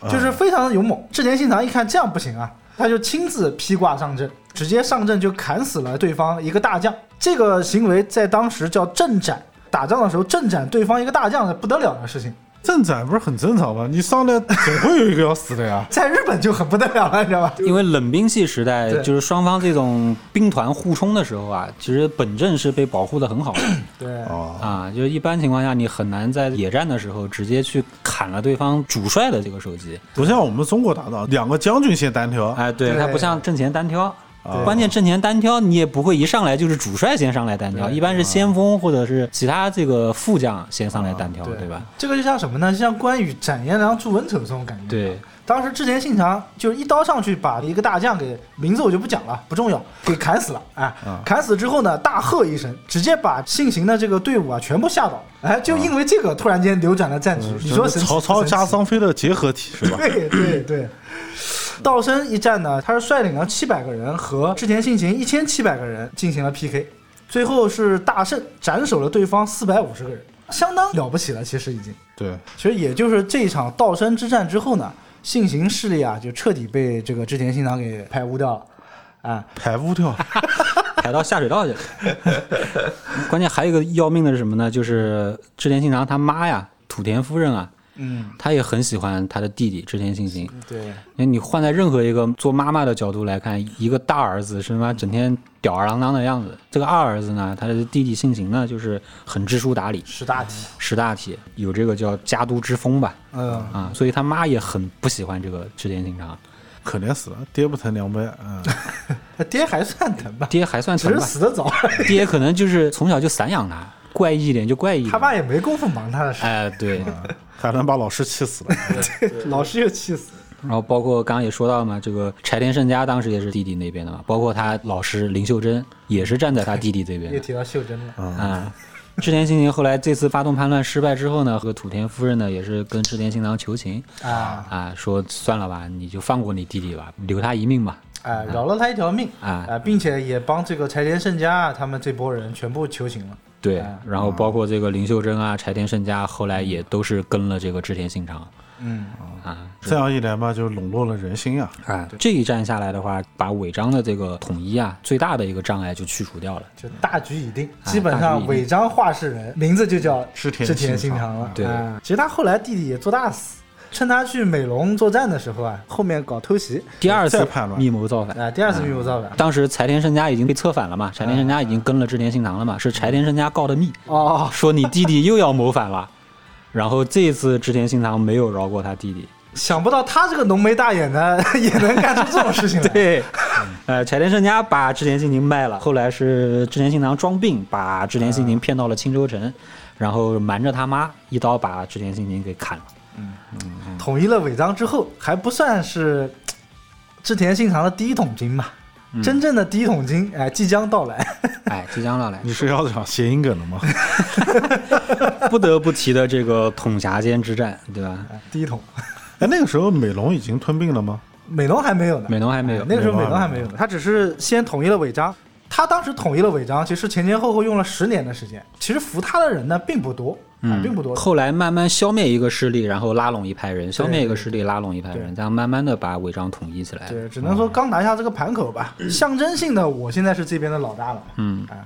就是非常的勇猛。织田信长一看这样不行啊，他就亲自披挂上阵，直接上阵就砍死了对方一个大将。这个行为在当时叫阵斩，打仗的时候阵斩对方一个大将是不得了的事情。阵斩不是很正常吗？你上来总会有一个要死的呀。在日本就很不得了了，你知道吧？因为冷兵器时代，就是双方这种兵团互冲的时候啊，其实本阵是被保护的很好的。对啊，就是一般情况下，你很难在野战的时候直接去砍了对方主帅的这个手机。不像我们中国打仗，两个将军先单挑。哎，对，他不像阵前单挑。关键阵前单挑，你也不会一上来就是主帅先上来单挑，一般是先锋或者是其他这个副将先上来单挑，对吧？这个就像什么呢？就像关羽斩颜良、诛文丑这种感觉。对，当时织田信长就是一刀上去把一个大将给名字我就不讲了，不重要，给砍死了。哎，砍死之后呢，大喝一声，直接把信行的这个队伍啊全部吓倒。哎，就因为这个突然间扭转了战局。你说曹操加张飞的结合体是吧？对 对对。道生一战呢，他是率领了七百个人和织田信行一千七百个人进行了 PK，最后是大胜，斩首了对方四百五十个人，相当了不起了。其实已经对，其实也就是这一场道生之战之后呢，信行势力啊就彻底被这个织田信长给排污掉了，啊，排污掉，排到下水道去了。关键还有一个要命的是什么呢？就是织田信长他妈呀，土田夫人啊。嗯，他也很喜欢他的弟弟织田信行。对，那你换在任何一个做妈妈的角度来看，一个大儿子是他妈整天吊儿郎当的样子，这个二儿子呢，他的弟弟信行呢，就是很知书达理，识大体，识大体，有这个叫家督之风吧。嗯啊，所以他妈也很不喜欢这个织田信长，可怜死了，爹不疼娘不爱。嗯，爹还算疼吧？爹还算疼吧？只是死的早。爹可能就是从小就散养他。怪异一点就怪异，他爸也没工夫忙他的事。哎，对，还能把老师气死了，老师又气死。然后包括刚刚也说到嘛，这个柴田胜家当时也是弟弟那边的嘛，包括他老师林秀珍也是站在他弟弟这边。又提到秀珍了啊。织田信行后来这次发动叛乱失败之后呢，和土田夫人呢也是跟织田信长求情啊啊，说算了吧，你就放过你弟弟吧，留他一命吧。啊，饶了他一条命啊啊，并且也帮这个柴田胜家他们这波人全部求情了。对哎，然后包括这个林秀珍啊、柴田胜家，后来也都是跟了这个织田信长嗯，啊。这样一来嘛，就笼络了人心啊。啊，这一战下来的话，把尾张的这个统一啊，最大的一个障碍就去除掉了。就大局已定，哎基本上尾张话事人名字就叫织田织田信长信长了。对哎其实他后来弟弟也做大死，趁他去美浓作战的时候啊，后面搞偷袭，第二次叛乱密谋造反，啊，第二次密谋造反。当时柴田胜家已经被策反了嘛，柴田胜家已经跟了织田信长了嘛，是柴田胜家告的密，哦，说你弟弟又要谋反了。然后这一次织田信长没有饶过他弟弟，想不到他这个浓眉大眼的也能干出这种事情来。对，呃，柴田胜家把织田信长卖了，后来是织田信长装病把织田信长骗到了青州城，然后瞒着他妈一刀把织田信长给砍了。统一了尾张之后，还不算是织田信长的第一桶金嘛。真正的第一桶金，哎，即将到来。哎，即将到来，你是要讲谐音梗了吗？不得不提的这个统辖间之战，对吧？哎第一桶，哎，那个时候美浓已经吞并了吗？美浓还没有呢。美浓还没有哎，那个时候美美浓还没有浓还没有呢，他只是先统一了尾张。他当时统一了尾张，其实前前后后用了十年的时间。其实服他的人呢并不多，啊，并不多。后来慢慢消灭一个势力，然后拉拢一派人，消灭一个势力，拉拢一派人，这样慢慢的把违章统一起来。对，只能说刚拿下这个盘口吧。象征性的，我现在是这边的老大了。嗯哎，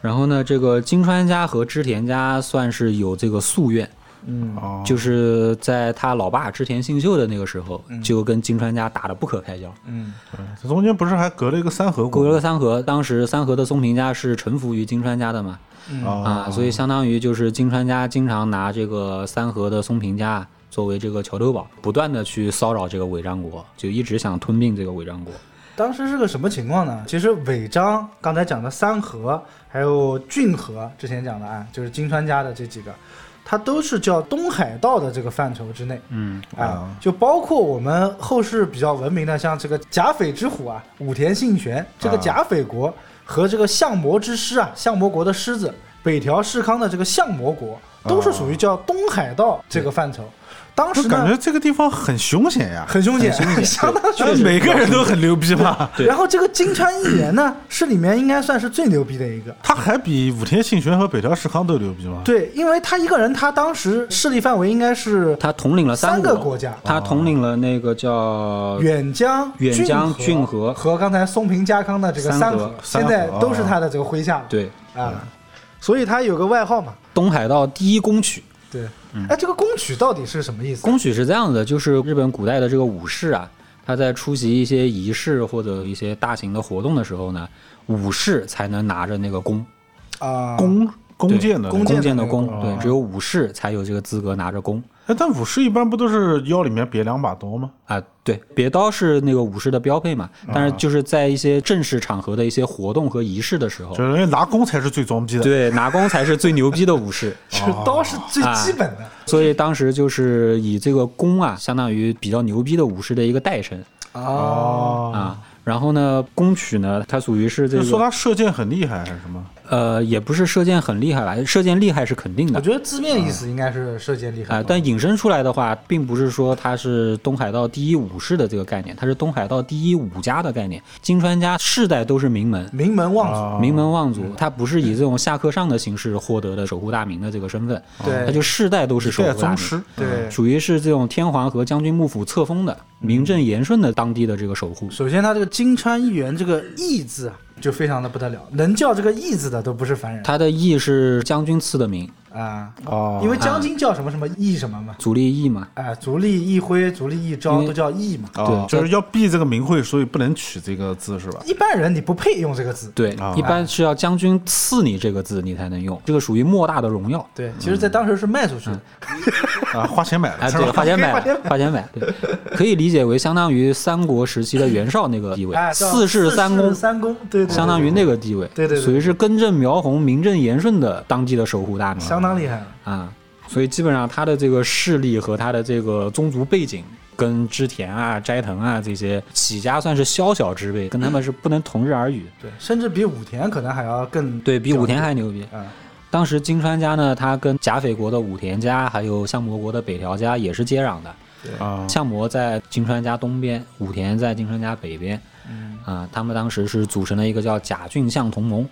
然后呢，这个金川家和织田家算是有这个夙愿，嗯，哦，就是在他老爸织田信秀的那个时候，就跟金川家打得不可开交。嗯，这中间不是还隔了一个三河隔了个三河，当时三河的松平家是臣服于金川家的嘛，啊啊，所以相当于就是金川家经常拿这个三河的松平家作为这个桥头堡，不断的去骚扰这个尾张国，就一直想吞并这个尾张国。当时是个什么情况呢？其实尾张刚才讲的三河，还有骏河，之前讲的啊，就是金川家的这几个，它都是叫东海道的这个范畴之内。嗯，啊，就包括我们后世比较闻名的，像这个甲斐之虎啊，武田信玄，这个啊甲斐国和这个相魔之狮啊，相魔国的狮子，北条氏康的这个相魔国，都是属于叫东海道这个范畴。当时感觉这个地方很凶险呀，很凶险，相当凶险。每个人都很牛逼吧？对然后这个金川议员呢，是里面应该算是最牛逼的一个。他还比武田信玄和北条时康都牛逼吗？对，因为他一个人，他当时势力范围应该是他统领了三个个国家，他统领了那个叫远江、远江骏骏河和刚才松平家康的这个三三河现在都是他的这个麾下了。对啊，所以他有个外号嘛。东海道第一宫曲。对，哎，这个宫曲到底是什么意思？宫曲是这样的，就是日本古代的这个武士啊，他在出席一些仪式或者一些大型的活动的时候呢，武士才能拿着那个弓，啊，弓弓箭的弓箭的弓，对，只有武士才有这个资格拿着弓。哎，但武士一般不都是腰里面别两把刀吗？啊，对，别刀是那个武士的标配嘛，啊但是就是在一些正式场合的一些活动和仪式的时候，就是因为拿弓才是最装逼的。对，拿弓才是最牛逼的武士。这个刀是最基本的所以当时就是以这个弓啊，相当于比较牛逼的武士的一个代称啊。哦，啊。然后呢，弓曲呢，它属于是这个，就是说他射箭很厉害还是什么？呃，也不是射箭很厉害吧，射箭厉害是肯定的。我觉得字面意思应该是射箭厉害啊、但引申出来的话，并不是说他是东海道第一武士的这个概念，他是东海道第一武家的概念。金川家世代都是名门，名门望族。啊名门望族，他不是以这种下课上的形式获得的守护大名的这个身份，对。他就世代都是守护大名。宗师，，对，属于是这种天皇和将军幕府册封的名正言顺的当地的这个守护。首先他这个金川议员这个义字啊，就非常的不得了，能叫这个义字的都不是凡人。他的义是将军赐的名，啊。哦，因为将军叫什么什么义什么嘛，足利义嘛。哎，足利义辉、足利义因昭都叫义嘛。哦，对就是要避这个名讳，所以不能取这个字是吧？一般人你不配用这个字。对啊，一般是要将军赐你这个字，你才能用，这个属于莫大的荣耀。对，其实，在当时是卖出去的。啊，花钱买的哎，对，的？花钱买花钱，花钱买，对，可以理解为相当于三国时期的袁绍那个地位哎，，四世三公，三公，对，对相当于那个地位，对对对属于是根正苗红、名正言顺的当地的守护大名，相当厉害了。啊，所以基本上他的这个势力和他的这个宗族背景。跟织田啊、斋藤啊这些起家算是宵小之辈，跟他们是不能同日而语。对，甚至比武田可能还要更对比武田还牛逼。嗯。当时金川家呢，他跟甲斐国的武田家，还有相模国的北条家也是接壤的。啊，相模在金川家东边，武田在金川家北边。嗯，啊，他们当时是组成了一个叫甲郡相同盟。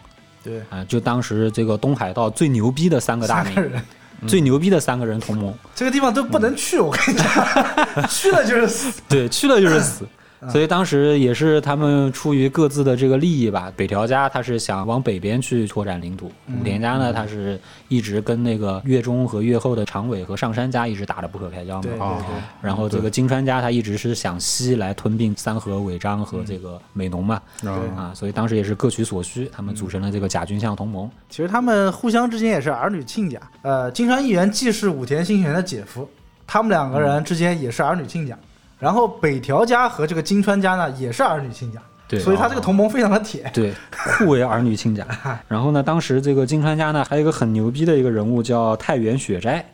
对，啊，就当时这个东海道最牛逼的三个大名，人，最牛逼的三个人同盟，这个地方都不能去，我跟你讲，去了就是死。对，去了就是死。所以当时也是他们出于各自的这个利益吧，北条家他是想往北边去拓展领土，武田家呢他是一直跟那个越中和越后的长尾和上山家一直打得不可开交嘛然后这个金川家他一直是想西来吞并三河、尾张和这个美浓嘛，啊，所以当时也是各取所需，他们组成了这个甲军相同盟。其实他们互相之间也是儿女亲家。呃，金川议员既是武田信玄的姐夫，他们两个人之间也是儿女亲家。然后北条家和这个金川家呢也是儿女亲家，对所以他这个同盟非常的铁。对，互为儿女亲家。然后呢，当时这个金川家呢还有一个很牛逼的一个人物叫太原雪斋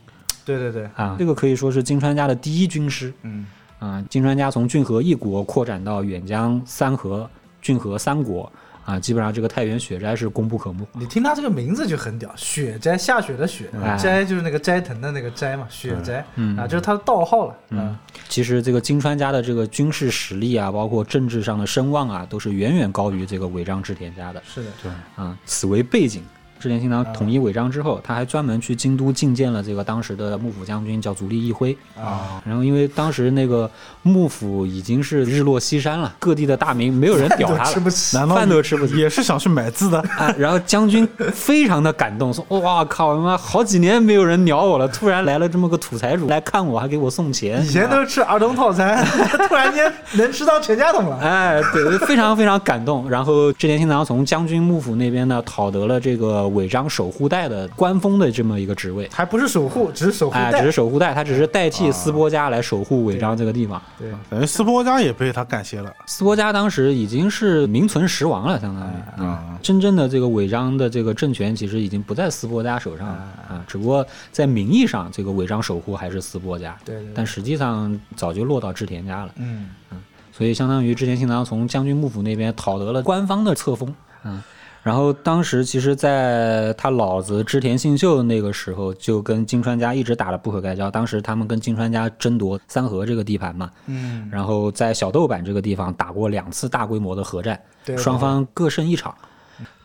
对对对，啊，这个可以说是金川家的第一军师。嗯，啊，金川家从骏河一国扩展到远江三河、骏河三国啊，基本上这个太原雪斋是功不可没。你听他这个名字就很屌，雪斋下雪的雪，哎斋就是那个斋藤的那个斋嘛，雪斋嗯啊，就是他的道号了。嗯，其实这个金川家的这个军事实力啊，包括政治上的声望啊，都是远远高于这个尾张织田家的是的，对啊。此为背景。织田信长统一尾张之后，他还专门去京都觐见了这个当时的幕府将军，叫足利义辉。啊，然后因为当时那个幕府已经是日落西山了，各地的大名没有人屌都他了，吃不起。难道饭都吃不起。也是想去买字的？啊，然后将军非常的感动，说：“哇靠，他妈好几年没有人鸟我了，突然来了这么个土财主来看我，还给我送钱。以前都是吃儿童套餐，突然间能吃到全家桶了。哎，对，非常非常感动。然后织田信长从将军幕府那边呢讨得了这个尾张守护带的官封的这么一个职位。还不是守护，只是守护哎，只是守护带，他只是代替斯波加来守护尾张这个地方。对，反正斯波加也被他干歇了。斯波加当时已经是名存实亡了，相当于啊，真正的这个尾张的这个政权其实已经不在斯波加手上了啊，只不过在名义上这个尾张守护还是斯波加，对对对但实际上早就落到织田家了。嗯，所以相当于织田信长从将军幕府那边讨得了官方的册封，嗯。然后当时其实，在他老子织田信秀那个时候，就跟金川家一直打得不可开交。当时他们跟金川家争夺三河这个地盘嘛，嗯，然后在小豆坂这个地方打过两次大规模的核战，对双方各胜一场。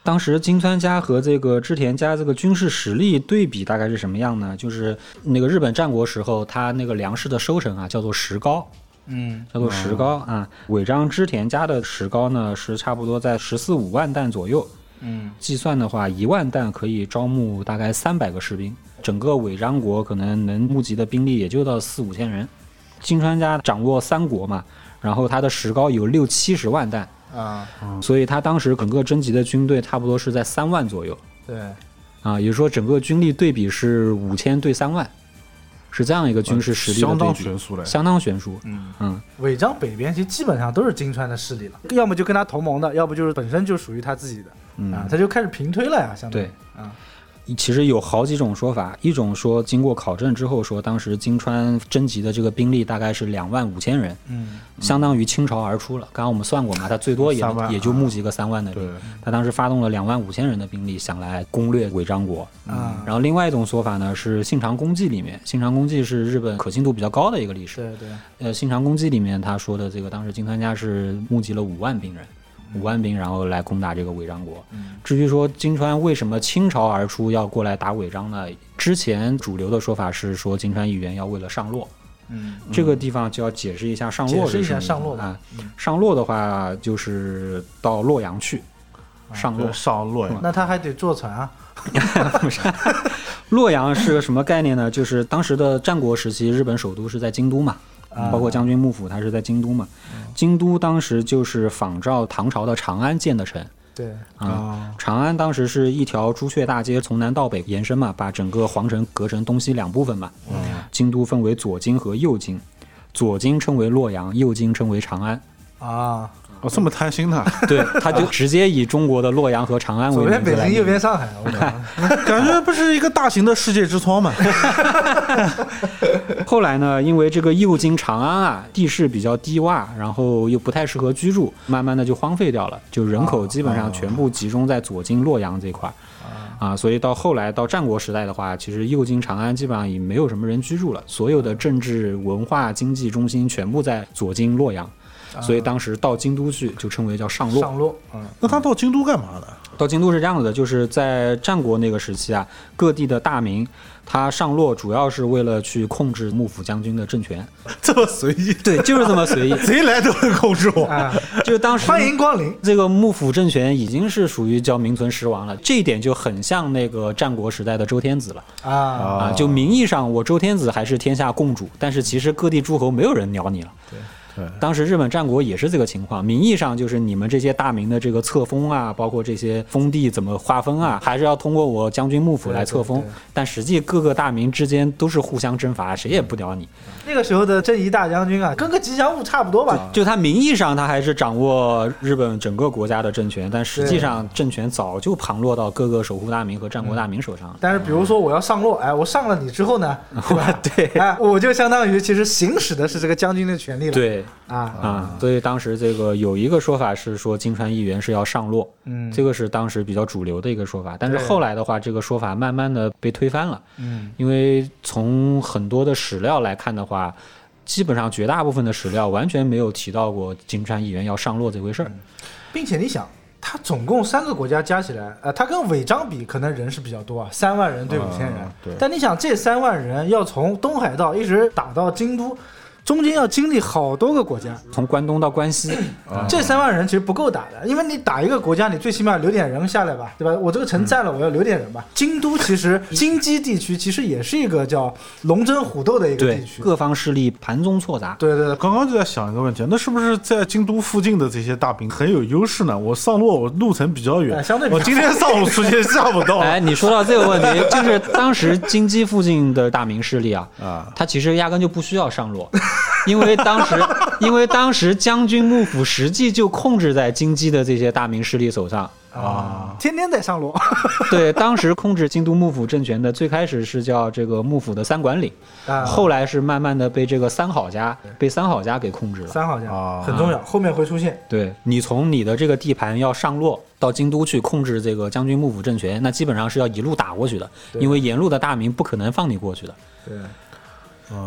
当时金川家和这个织田家这个军事实力对比大概是什么样呢？就是那个日本战国时候，他那个粮食的收成啊，叫做石膏，嗯，叫做石膏啊。尾张织田家的石膏呢，是差不多在十四五万担左右。嗯，计算的话，一万弹可以招募大概三百个士兵，整个尾张国可能能募集的兵力也就到四五千人。金川家掌握三国嘛，然后他的石膏有六七十万弹，啊，所以他当时整个征集的军队差不多是在三万左右。对，啊，也就是说整个军力对比是五千对三万，是这样一个军事实力的相当悬殊了。相当悬殊。嗯，嗯，尾张北边其实基本上都是金川的势力了，要么就跟他同盟的，要不就是本身就属于他自己的，嗯。啊，他就开始平推了呀，相当于对，啊，其实有好几种说法，一种说经过考证之后说，当时金川征集的这个兵力大概是两万五千人，嗯，相当于倾巢而出了。刚刚我们算过嘛，他最多也也就募集个三万的对。兵，他当时发动了两万五千人的兵力，想来攻略尾张国。啊，然后另外一种说法呢是《信长公记》里面，《信长公记》是日本可信度比较高的一个历史。对对，呃，《信长公记》里面他说的这个，当时金川家是募集了五万兵人，五万兵，然后来攻打这个尾张国。至于说金川为什么倾巢而出要过来打尾张呢？之前主流的说法是说金川议员要为了上洛，嗯，这个地方就要解释一下上洛解释一下是什么上洛啊。上洛的话就是到洛阳去，上洛。上洛阳，那他还得坐船啊，洛阳是个什么概念呢？就是当时的战国时期，日本首都是在京都嘛，啊包括将军幕府，它是在京都嘛。京都当时就是仿照唐朝的长安建的城对，啊。长安当时是一条朱雀大街从南到北延伸嘛，把整个皇城隔成东西两部分嘛。京都分为左京和右京，左京称为洛阳，右京称为长安。啊，哦，这么贪心的，对，他就直接以中国的洛阳和长安为左边北京，右。边上海，我靠，感觉不是一个大型的世界之窗吗？后来呢，因为这个右京长安啊，地势比较低洼，然后又不太适合居住，慢慢的就荒废掉了，就人口基本上全部集中在左京、洛阳这块儿。啊，所以到后来到战国时代的话，其实右京、长安基本上已没有什么人居住了，所有的政治、文化、经济中心全部在左京、洛阳，所以当时到京都去就称为叫上洛。上洛，嗯，那他到京都干嘛的？到京都是这样子的，就是在战国那个时期啊，各地的大名他上洛主要是为了去控制幕府将军的政权。这么随意，对，就是这么随意。谁来都能控制我。啊，就是当时欢迎光临。这个幕府政权已经是属于叫名存实亡了，这一点就很像那个战国时代的周天子了啊，啊。就名义上我周天子还是天下共主，但是其实各地诸侯没有人鸟你了。对当时日本战国也是这个情况，名义上就是你们这些大名的这个册封啊，包括这些封地怎么划分啊，还是要通过我将军幕府来册封。但实际各个大名之间都是互相征伐，谁也不屌你。那个时候的正义大将军啊，跟个吉祥物差不多吧？就他名义上他还是掌握日本整个国家的政权，但实际上政权早就旁落到各个守护大名和战国大名手上了。但是比如说我要上洛，哎，我上了你之后呢，对吧？对哎，我就相当于其实行使的是这个将军的权利了。对啊，啊，所以当时这个有一个说法是说金川议员是要上洛，嗯，这个是当时比较主流的一个说法。但是后来的话，这个说法慢慢的被推翻了，嗯因为从很多的史料来看的话，基本上绝大部分的史料完全没有提到过金川议员要上洛这回事儿。并且你想，他总共三个国家加起来，呃，他跟违章比，可能人是比较多啊，三万人对五千人。啊对但你想，这三万人要从东海道一直打到京都，中间要经历好多个国家，从关东到关西，这三万人其实不够打的，因为你打一个国家，你最起码留点人下来吧，对吧？我这个城占了，我要留点人吧。京都其实京畿地区其实也是一个叫龙争虎斗的一个地区。各方势力盘中错杂。对对对，刚刚就在想一个问题，那是不是在京都附近的这些大兵很有优势呢？我上路，我路程比较远，哎相对我今天上午出去，下午到。哎，你说到这个问题，就是当时京畿附近的大明势力啊，啊，他其实压根就不需要上洛，因为当时，因为当时将军幕府实际就控制在京畿的这些大明势力手上。啊，天天在上路。对，当时控制京都幕府政权的，最开始是叫这个幕府的三管领，啊，后来是慢慢的被这个三好家被三好家给控制了。三好家啊很重要，后面会出现。对你从你的这个地盘要上落到京都去控制这个将军幕府政权，那基本上是要一路打过去的，因为沿路的大明不可能放你过去的。对，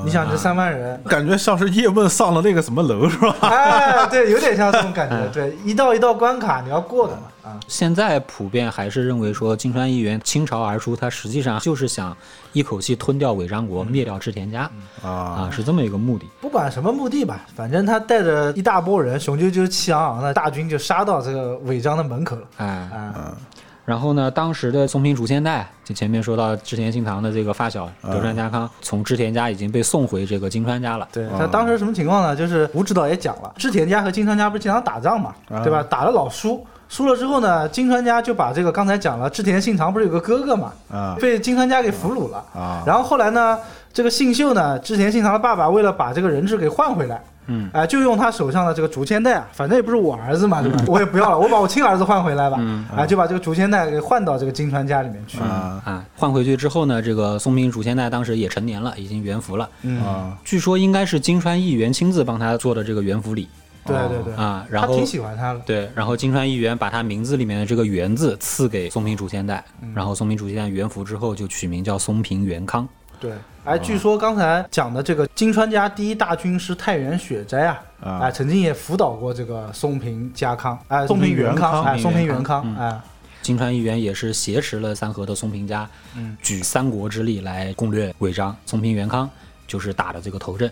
你想这三万人，感觉像是叶问上了那个什么楼是吧？哎，对，有点像这种感觉。对，一道一道关卡你要过的嘛。啊，现在普遍还是认为说金川议员倾巢而出，他实际上就是想一口气吞掉尾张国，灭掉织田家啊，啊，是这么一个目的。不管什么目的吧，反正他带着一大波人，雄赳赳气昂昂的大军就杀到这个违章的门口了。哎，啊，然后呢，当时的松平竹千代，就前面说到织田信长的这个发小德川家康，从织田家已经被送回这个金川家了。对他当时什么情况呢？就是吴指导也讲了，织田家和金川家不是经常打仗嘛，啊对吧？打了老输，输了之后呢，金川家就把这个刚才讲了，织田信长不是有个哥哥嘛，啊被金川家给俘虏了。啊，然后后来呢，这个信秀呢，织田信长的爸爸为了把这个人质给换回来，嗯，哎、就用他手上的这个竹签带啊，反正也不是我儿子嘛，对吧？我也不要了，我把我亲儿子换回来吧，嗯啊，就把这个竹签带给换到这个金川家里面去。啊啊，换回去之后呢，这个松平主千代当时也成年了，已经元服了。嗯，啊据说应该是金川议员亲自帮他做的这个元服礼对对对，啊，然后他挺喜欢他的。对，然后金川议员把他名字里面的这个“元”字赐给松平竹千代，然后松平竹千代元服之后就取名叫松平元康。对，哎，据说刚才讲的这个金川家第一大军师太原雪斋啊，啊哎，曾经也辅导过这个松平家康，哎，松平元康哎，松平元元康，康哎，金川议员也是挟持了三河的松平家，嗯举三国之力来攻略尾张。松平元康就是打的这个头阵，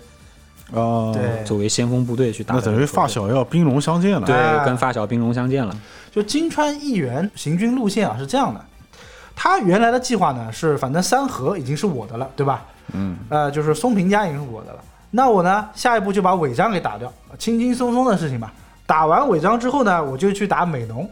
哦，对作为先锋部队去打那。等于发小要兵戎相见了。对哎，跟发小兵戎相见了。就金川议员行军路线啊是这样的，他原来的计划呢是，反正三河已经是我的了，对吧？嗯，呃，就是松平家已经是我的了。那我呢，下一步就把尾张给打掉，轻轻松松的事情吧。打完尾张之后呢，我就去打美浓。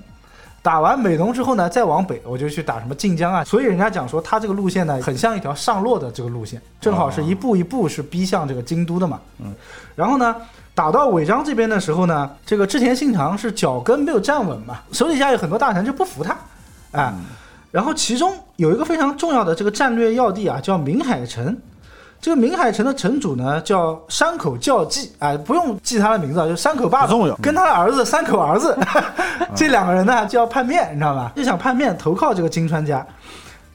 打完美浓之后呢，再往北我就去打什么晋江啊。所以人家讲说，他这个路线呢，很像一条上落的这个路线，正好是一步一步是逼向这个京都的嘛。嗯。然后呢，打到尾张这边的时候呢，这个织田信长是脚跟没有站稳嘛，手底下有很多大臣就不服他，哎。然后其中有一个非常重要的这个战略要地啊，叫明海城。这个明海城的城主呢叫山口教纪，哎，不用记他的名字啊，就山口爸爸重要跟他的儿子山口儿子，这两个人呢就要叛变，你知道吧？就想叛变投靠这个金川家。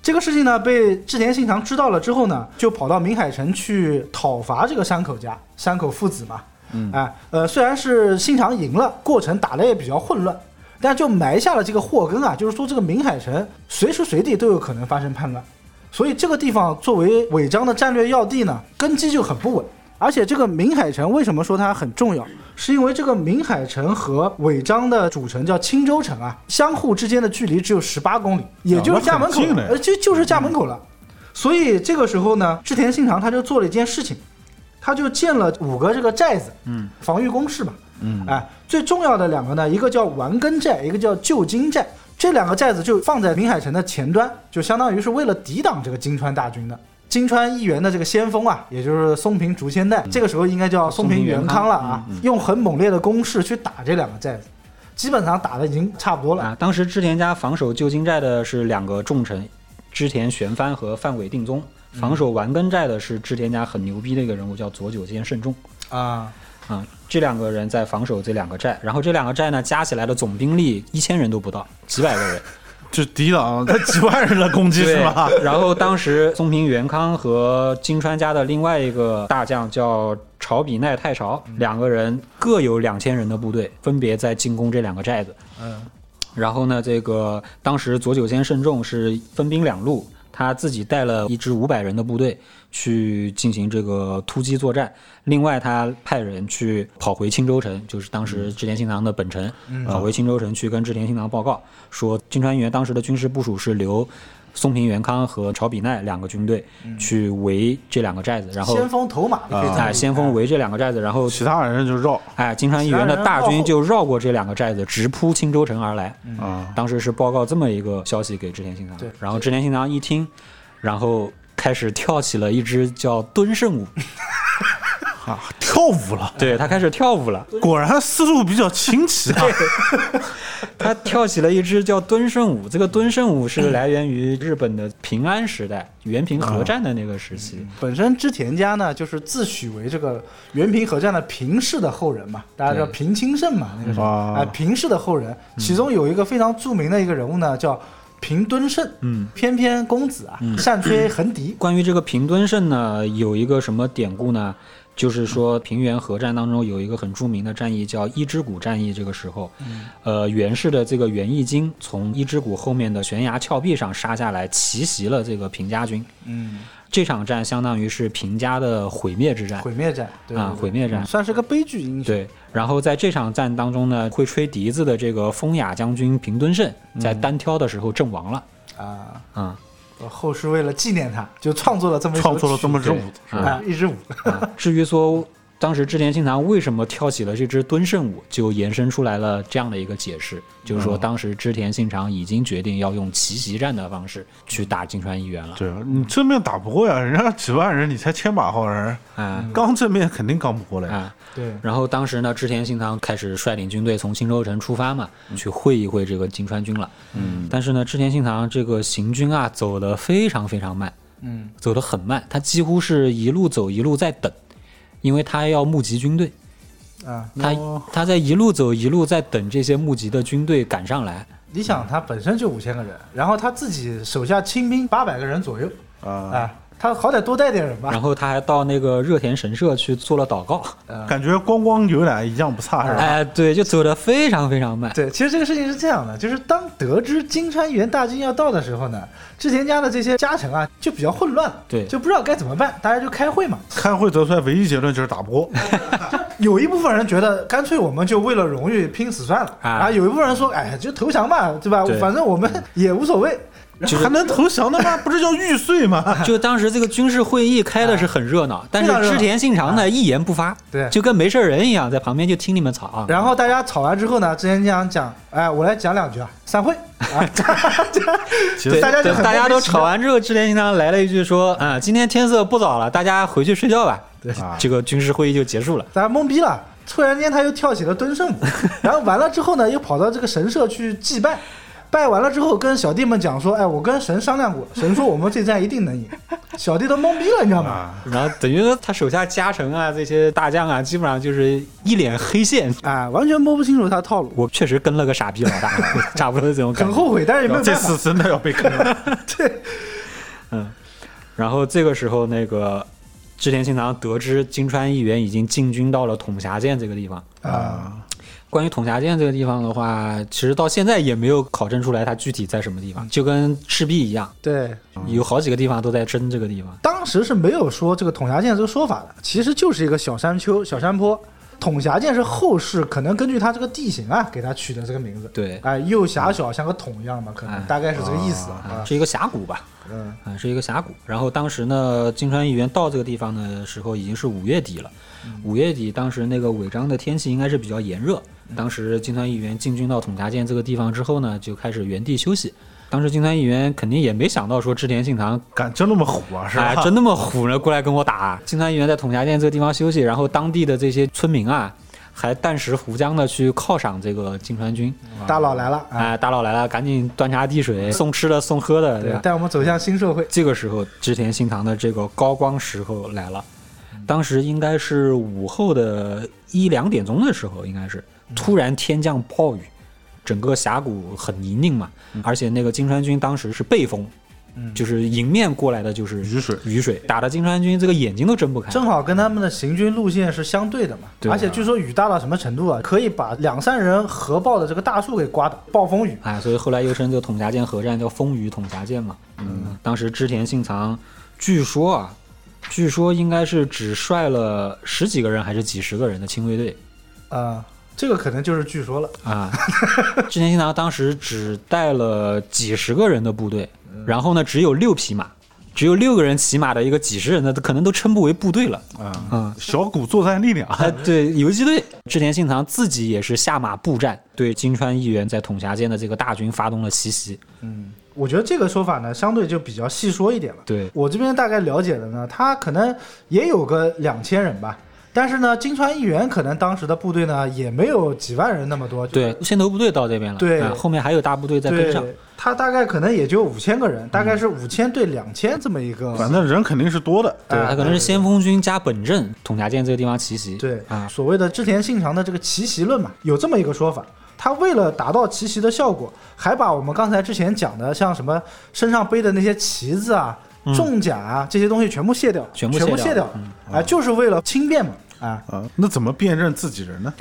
这个事情呢被织田信长知道了之后呢，就跑到明海城去讨伐这个山口家，山口父子嘛。嗯，哎，呃，虽然是信长赢了，过程打得也比较混乱。但就埋下了这个祸根啊，就是说这个明海城随时随地都有可能发生叛乱，所以这个地方作为违章的战略要地呢，根基就很不稳。而且这个明海城为什么说它很重要？是因为这个明海城和尾张的主城叫青州城啊，相互之间的距离只有十八公里，也就是家门口呃，就就是家门口了。所以这个时候呢，织田信长他就做了一件事情，他就建了五个这个寨子，嗯，防御工事嘛，嗯，哎，最重要的两个呢，一个叫丸根寨，一个叫旧金寨，这两个寨子就放在明海城的前端，就相当于是为了抵挡这个金川大军的。金川义元的这个先锋啊，也就是松平竹千代，这个时候应该叫松平元康了啊，用很猛烈的攻势去打这两个寨子，基本上打的已经差不多了。啊，当时织田家防守旧金寨的是两个重臣，织田玄帆和范尾定宗；防守丸根寨的是织田家很牛逼的一个人物，叫佐久间慎重。啊，啊，这两个人在防守这两个寨，然后这两个寨呢加起来的总兵力一千人都不到，几百个人。就抵挡他几万人的攻击是吧？然后当时松平元康和金川家的另外一个大将叫朝比奈太朝，两个人各有两千人的部队，分别在进攻这两个寨子。嗯，然后呢，这个当时左久间慎重是分兵两路，他自己带了一支五百人的部队去进行这个突击作战，另外他派人去跑回青州城，就是当时织田信长的本城，跑回青州城去跟织田信长报告说，金川元当时的军事部署是留。松平元康和朝比奈两个军队去围这两个寨子，然后先锋头马可以哎，先锋围这两个寨子，然后其他人就绕。哎，金川议员的大军就绕过这两个寨子，直扑青州城而来。啊，当时是报告这么一个消息给织田信长。对，然后织田信长一听，然后开始跳起了一支叫敦盛舞，啊，跳舞了，对他开始跳舞了，果然思路比较清奇啊。他跳起了一支叫敦盛舞。这个敦盛舞是来源于日本的平安时代，元平合战的那个时期。本身织田家呢，就是自诩为这个元平合战的平氏的后人嘛，大家知道平清盛嘛，那个时候。啊。哎，平氏的后人，其中有一个非常著名的一个人物呢，叫平敦盛，嗯，翩翩公子啊，善吹横笛，关于这个平敦盛呢，有一个什么典故呢？就是说平原合战当中有一个很著名的战役叫伊之谷战役。这个时候，呃，源氏的这个源义经从伊之谷后面的悬崖峭壁上杀下来，奇袭了这个平家军。嗯，这场战相当于是平家的毁灭之战。毁灭战，对啊毁灭战算是个悲剧英雄，对，然后在这场战当中呢，会吹笛子的这个风雅将军平敦盛在单挑的时候阵亡了。啊，啊、后世为了纪念他，就创作了这么一创作了这么支舞，是吧？啊一支舞，啊，至于说当时织田信长为什么跳起了这支敦盛舞，就延伸出来了这样的一个解释，就是说当时织田信长已经决定要用奇袭战的方式去打金川议员了。对啊，你正面打不过呀，人家几万人，你才千把号人，啊刚正面肯定刚不过来。啊！对，然后当时呢，织田信长开始率领军队从青州城出发嘛，去会一会这个金川军了。嗯，但是呢，织田信长这个行军啊，走得非常非常慢，嗯，走得很慢，他几乎是一路走一路在等，因为他要募集军队。啊，他他在一路走一路在等这些募集的军队赶上来，你想他本身就五千个人，然后他自己手下亲兵八百个人左右，啊，啊，他好歹多带点人吧然，后他还到那个热田神社去做了祷告，感觉光光有奶一样不差，是吧？哎，对，就走得非常非常慢。对，其实这个事情是这样的，就是当得知金川元大军要到的时候呢，织田家的这些家臣啊就比较混乱，对就不知道该怎么办，大家就开会嘛。开会得出来唯一结论就是打不过，有一部分人觉得干脆我们就为了荣誉拼死算了啊有一部分人说，哎，就投降吧，对吧？对反正我们也无所谓。还能投降的吗？不是叫玉碎吗？就当时这个军事会议开的是很热闹，但是织田信长呢一言不发，对就跟没事人一样，在旁边就听你们吵啊。然后大家吵完之后呢，织田信长讲，哎，我来讲两句啊，散会啊，其实对，大家就大家都吵完之后，织田信长来了一句说：“啊、今天天色不早了，大家回去睡觉吧。” 这个军事会议就结束了。大家懵逼了。突然间他又跳起了蹲圣舞，然后完了之后呢，又跑到这个神社去祭拜，拜完了之后跟小弟们讲说，哎，我跟神商量过，神说我们这战一定能赢。小弟都懵逼了，你知道吗？啊，然后等于说他手下家臣啊，这些大将啊，基本上就是一脸黑线。啊，完全摸不清楚他的套路，我确实跟了个傻逼老大，差不多这种感觉。很后悔，但是也没有这办法。次真的要被坑了。对，嗯然后这个时候，那个织田信长得知金川议员已经进军到了统辖县这个地方，啊，关于统辖县这个地方的话，其实到现在也没有考证出来它具体在什么地方，就跟赤壁一样，对，有好几个地方都在争这个地方。当时是没有说这个统辖县这个说法的，其实就是一个小山丘、小山坡。统辖舰是后世可能根据它这个地形啊，给它取的这个名字。对，哎，又狭小像个桶一样嘛，可能哎大概是这个意思啊。啊是一个峡谷吧？嗯，啊，是一个峡谷。然后当时呢，金川议员到这个地方的时候已经是五月底了。五月底，当时那个违章的天气应该是比较炎热。当时金川议员进军到统辖舰这个地方之后呢，就开始原地休息。当时金川议员肯定也没想到说织田信长敢真那么虎啊，是吧？哎，真那么虎呢？过来跟我打！金川议员在统辖舰这个地方休息，然后当地的这些村民啊，还弹石湖江的去犒赏这个金川军。大佬来了啊，哎，大佬来了，赶紧端茶递水，送吃的送喝的，对吧？带我们走向新社会。这个时候，织田信长的这个高光时候来了。当时应该是午后的一两点钟的时候，应该是突然天降暴雨，整个峡谷很泥泞嘛，而且那个金川军当时是背风，就是迎面过来的就是雨水。雨水打的金川军这个眼睛都睁不开。正好跟他们的行军路线是相对的嘛，对。而且据说雨大到什么程度啊，可以把两三人合抱的这个大树给刮倒，暴风雨。哎，所以后来又称这个统辖舰合战叫风雨统辖舰嘛。嗯，当时织田信长，据说啊，据说应该是只率了十几个人还是几十个人的亲卫队。啊、这个可能就是据说了。啊。织田信长当时只带了几十个人的部队，然后呢只有六匹马，只有六个人骑马的一个几十人的，可能都称不为部队了。啊嗯，小股作战力量，啊，对，游击队，织田信长自己也是下马布战，对金川议员在统辖间的这个大军发动了奇袭。嗯我觉得这个说法呢，相对就比较细说一点了。对，我这边大概了解的呢，他可能也有个两千人吧，但是呢，金川议员可能当时的部队呢也没有几万人那么多。对，先头部队到这边了，对啊后面还有大部队在跟上。他大概可能也就五千个人，大概是五千对两千这么一个。反正人肯定是多的。对，哎他可能是先锋军加本阵统辖舰这个地方奇袭。对啊，所谓的织田信长的这个奇袭论嘛，有这么一个说法。他为了达到奇袭的效果，还把我们刚才之前讲的像什么身上背的那些旗子啊、重甲啊这些东西全部卸掉，全部卸掉，啊，就是为了轻便嘛，啊，啊，那怎么辨认自己人呢？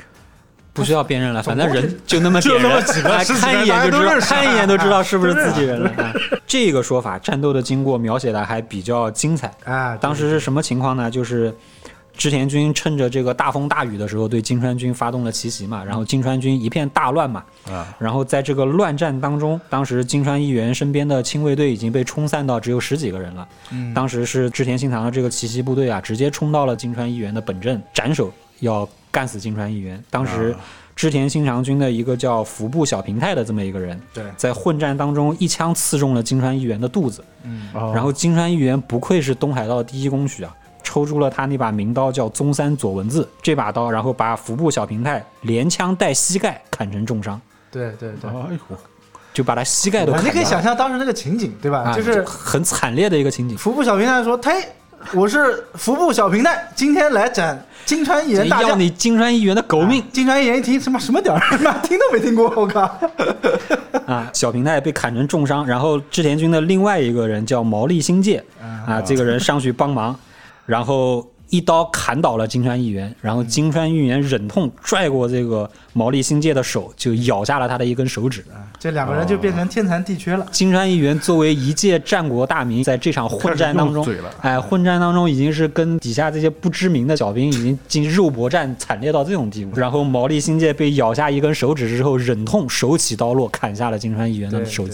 不需要辨认了，反正人就那么点就那么人，几个看一眼就知道，看一眼都知道是不是自己人了。啊这个说法战斗的经过描写的还比较精彩。啊，当时是什么情况呢？就是织田军趁着这个大风大雨的时候，对金川军发动了奇袭嘛，然后金川军一片大乱嘛，啊，然后在这个乱战当中，当时金川议员身边的亲卫队已经被冲散到只有十几个人了。嗯。当时是织田信长的这个奇袭部队啊，直接冲到了金川议员的本阵，斩首要干死金川议员。当时织田信长军的一个叫服部小平太的这么一个人，对，在混战当中一枪刺中了金川议员的肚子，嗯，然然后金川议员不愧是东海道第一公举啊。抽出了他那把名刀，叫宗三左文字这把刀，然后把服部小平太连枪带膝盖砍成重伤，对对对。哎呦，就把他膝盖都砍了。你可以想象当时那个情景，对吧？啊，就是很惨烈的一个情景。服部小平太说：“嘿，我是服部小平太，今天来斩金川议员大将。”要你金川议员的狗命金川议员一听什么什么点儿，妈听都没听过，我靠！啊！小平太被砍成重伤，然后织田军的另外一个人叫毛利新介啊，这个人上去帮忙，然后一刀砍倒了金川议员，然后金川议员忍痛拽过这个毛利新介的手，就咬下了他的一根手指。这两个人就变成天残地缺了。金川议员作为一介战国大名，在这场混战当中哎，混战当中已经是跟底下这些不知名的小兵已经进肉搏战，惨烈到这种地步。然后毛利新介被咬下一根手指之后，忍痛手起刀落，砍下了金川议员的对首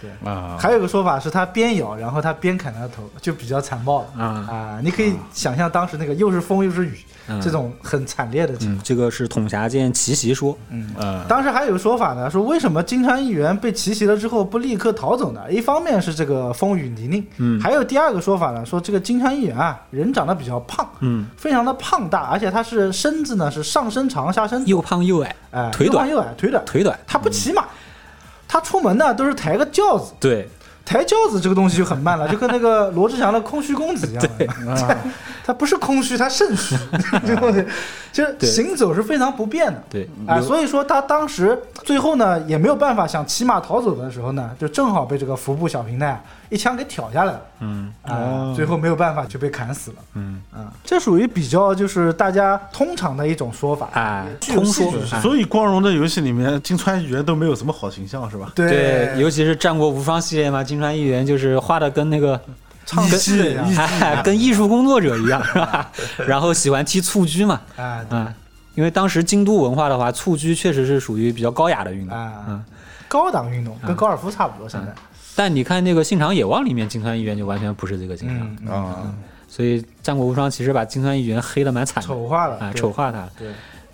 级。啊，还有个说法是他边咬，然后他边砍他的头，就比较残暴了。啊。啊！你可以想象当时那个又是风又是雨，嗯。这种很惨烈的情况。嗯，这个是统辖舰奇袭说，嗯，当时还有个说法呢，说为什么金川议员被奇袭了之后不立刻逃走呢？一方面是这个风雨泥泞，嗯。还有第二个说法呢，说这个金川议员啊，人长得比较胖，嗯，非常的胖大，而且他是身子呢是上身长下身，又胖又矮，哎，腿短。又胖又矮，腿短，腿短，他不骑马，他出门呢都是抬个轿子，对，抬轿子这个东西就很慢了，就跟那个罗志祥的空虚公子一样。的，他不是空虚，他肾虚，这个东西就是行走是非常不便的。对，啊，有。所以说他当时最后呢也没有办法想骑马逃走的时候呢，就正好被这个服部小平太啊一枪给挑下来了。嗯啊、哦最后没有办法就被砍死了。嗯，啊，这属于比较就是大家通常的一种说法。哎，具有通说所以光荣的游戏里面，金川议员都没有什么好形象，是吧？对对，尤其是战国无双系列嘛，金川议员就是画的跟那个唱艺戏的一样跟艺术工作者一样，是吧？然后喜欢踢蹴鞠嘛，啊，对啊，因为当时京都文化的话，蹴鞠确实是属于比较高雅的运动。啊嗯，高档运动跟高尔夫差不多，现在。但你看那个《信长野望》里面，金川议员就完全不是这个金川啊，嗯，啊，所以战国无双其实把金川议员黑的蛮惨的，丑化了，啊，丑化他了。对，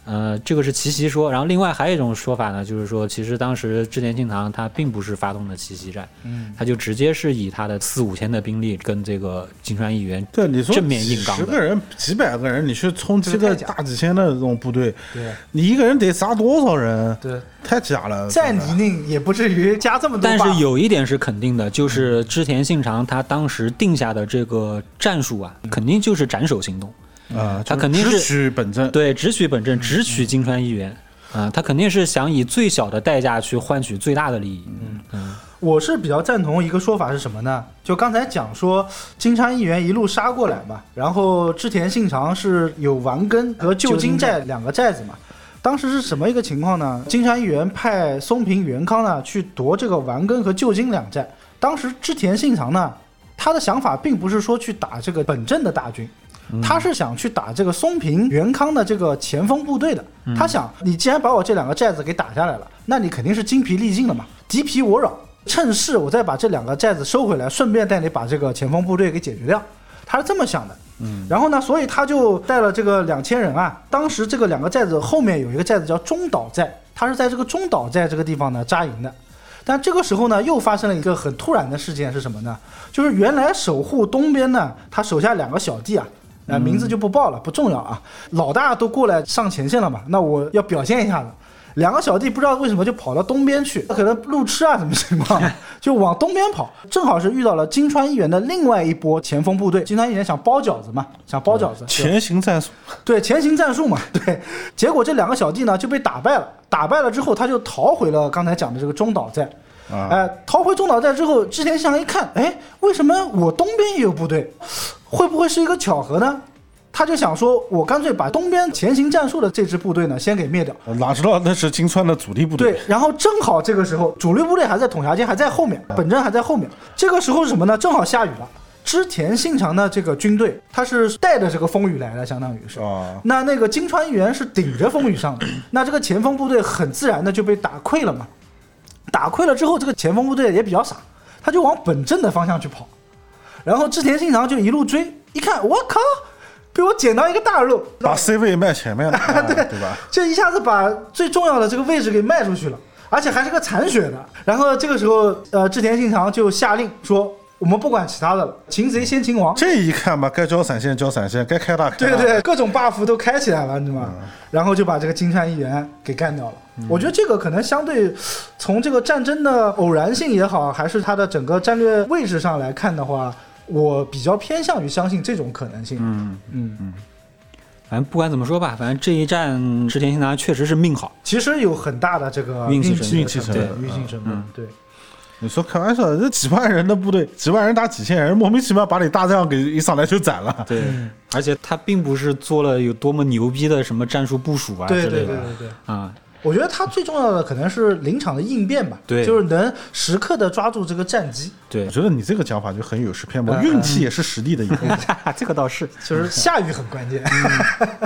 呃，这个是奇袭说，然后另外还有一种说法呢，就是说，其实当时织田信长他并不是发动的奇袭战，嗯，他就直接是以他的四五千的兵力跟这个金川议员对，你说正面硬刚的十个人、几百个人，你去冲击个这个大几千的这种部队，对你一个人得杀多少人？对，太假了。再泥泞也不至于加这么多但。是有一点是肯定的，就是织田信长他当时定下的这个战术啊，肯定就是斩首行动，啊，他肯定是只取本阵。对，只取本阵，只取金川议员。啊、他肯定是想以最小的代价去换取最大的利益。嗯嗯我是比较赞同一个说法是什么呢？就刚才讲说金川议员一路杀过来嘛，然后织田信长是有丸根和旧金寨两个寨子嘛。当时是什么一个情况呢？金山议员派松平元康呢去夺这个丸根和旧金两寨。当时织田信长呢，他的想法并不是说去打这个本阵的大军，他是想去打这个松平元康的这个前锋部队的。他想，你既然把我这两个寨子给打下来了，那你肯定是精疲力尽了嘛，敌疲我扰，趁势我再把这两个寨子收回来，顺便带你把这个前锋部队给解决掉。他是这么想的。嗯，然后呢，所以他就带了这个两千人啊。当时这个两个寨子后面有一个寨子叫中岛寨，他是在这个中岛寨这个地方呢扎营的。但这个时候呢，又发生了一个很突然的事件是什么呢？就是原来守护东边呢，他手下两个小弟啊，啊、名字就不报了，不重要啊。老大都过来上前线了嘛，那我要表现一下子。两个小弟不知道为什么就跑到东边去，可能路痴啊，什么情况，就往东边跑，正好是遇到了金川议员的另外一波前锋部队。金川议员想包饺子嘛，想包饺子，前行战术，对前行战术嘛，对。结果这两个小弟呢就被打败了，打败了之后他就逃回了刚才讲的这个中岛寨。啊哎、逃回中岛寨之后，织田信长一看，哎，为什么我东边也有部队？会不会是一个巧合呢？他就想说，我干脆把东边前行战术的这支部队呢先给灭掉。哪知道那是金川的主力部队对，然后正好这个时候主力部队还在统辖间，还在后面，本阵还在后面。这个时候是什么呢？正好下雨了。织田信长的这个军队，他是带着这个风雨来的，相当于是。啊，那那个金川议员是顶着风雨上的，那这个前锋部队很自然的就被打溃了嘛。打溃了之后，这个前锋部队也比较傻，他就往本阵的方向去跑，然后织田信长就一路追，一看我靠，被我捡到一个大肉，把 C 位卖前面了，对对吧？这一下子把最重要的这个位置给卖出去了，而且还是个残血的。然后这个时候，呃，织田信长就下令说：“我们不管其他的了，擒贼先擒王。”这一看吧，该交闪现交闪现，该开大开大。对对，各种 buff 都开起来了，你知道吗？然后就把这个金川议员给干掉了。我觉得这个可能相对从这个战争的偶然性也好，还是它的整个战略位置上来看的话，我比较偏向于相信这种可能性。嗯，嗯嗯，反正不管怎么说吧，反正这一战织田信长确实是命好。其实有很大的这个运气气成运气成分运气成分嗯，对。你说开玩笑，这几万人的部队，几万人打几千人，莫名其妙把你大将给一上来就斩了。对，而且他并不是做了有多么牛逼的什么战术部署啊之对对类的对对对，啊。我觉得他最重要的可能是临场的应变吧，对就是能时刻的抓住这个战机，对我，觉得你这个讲法就很有失偏颇，嗯运气也是实力的一部分。这个倒是。就是下雨很关键。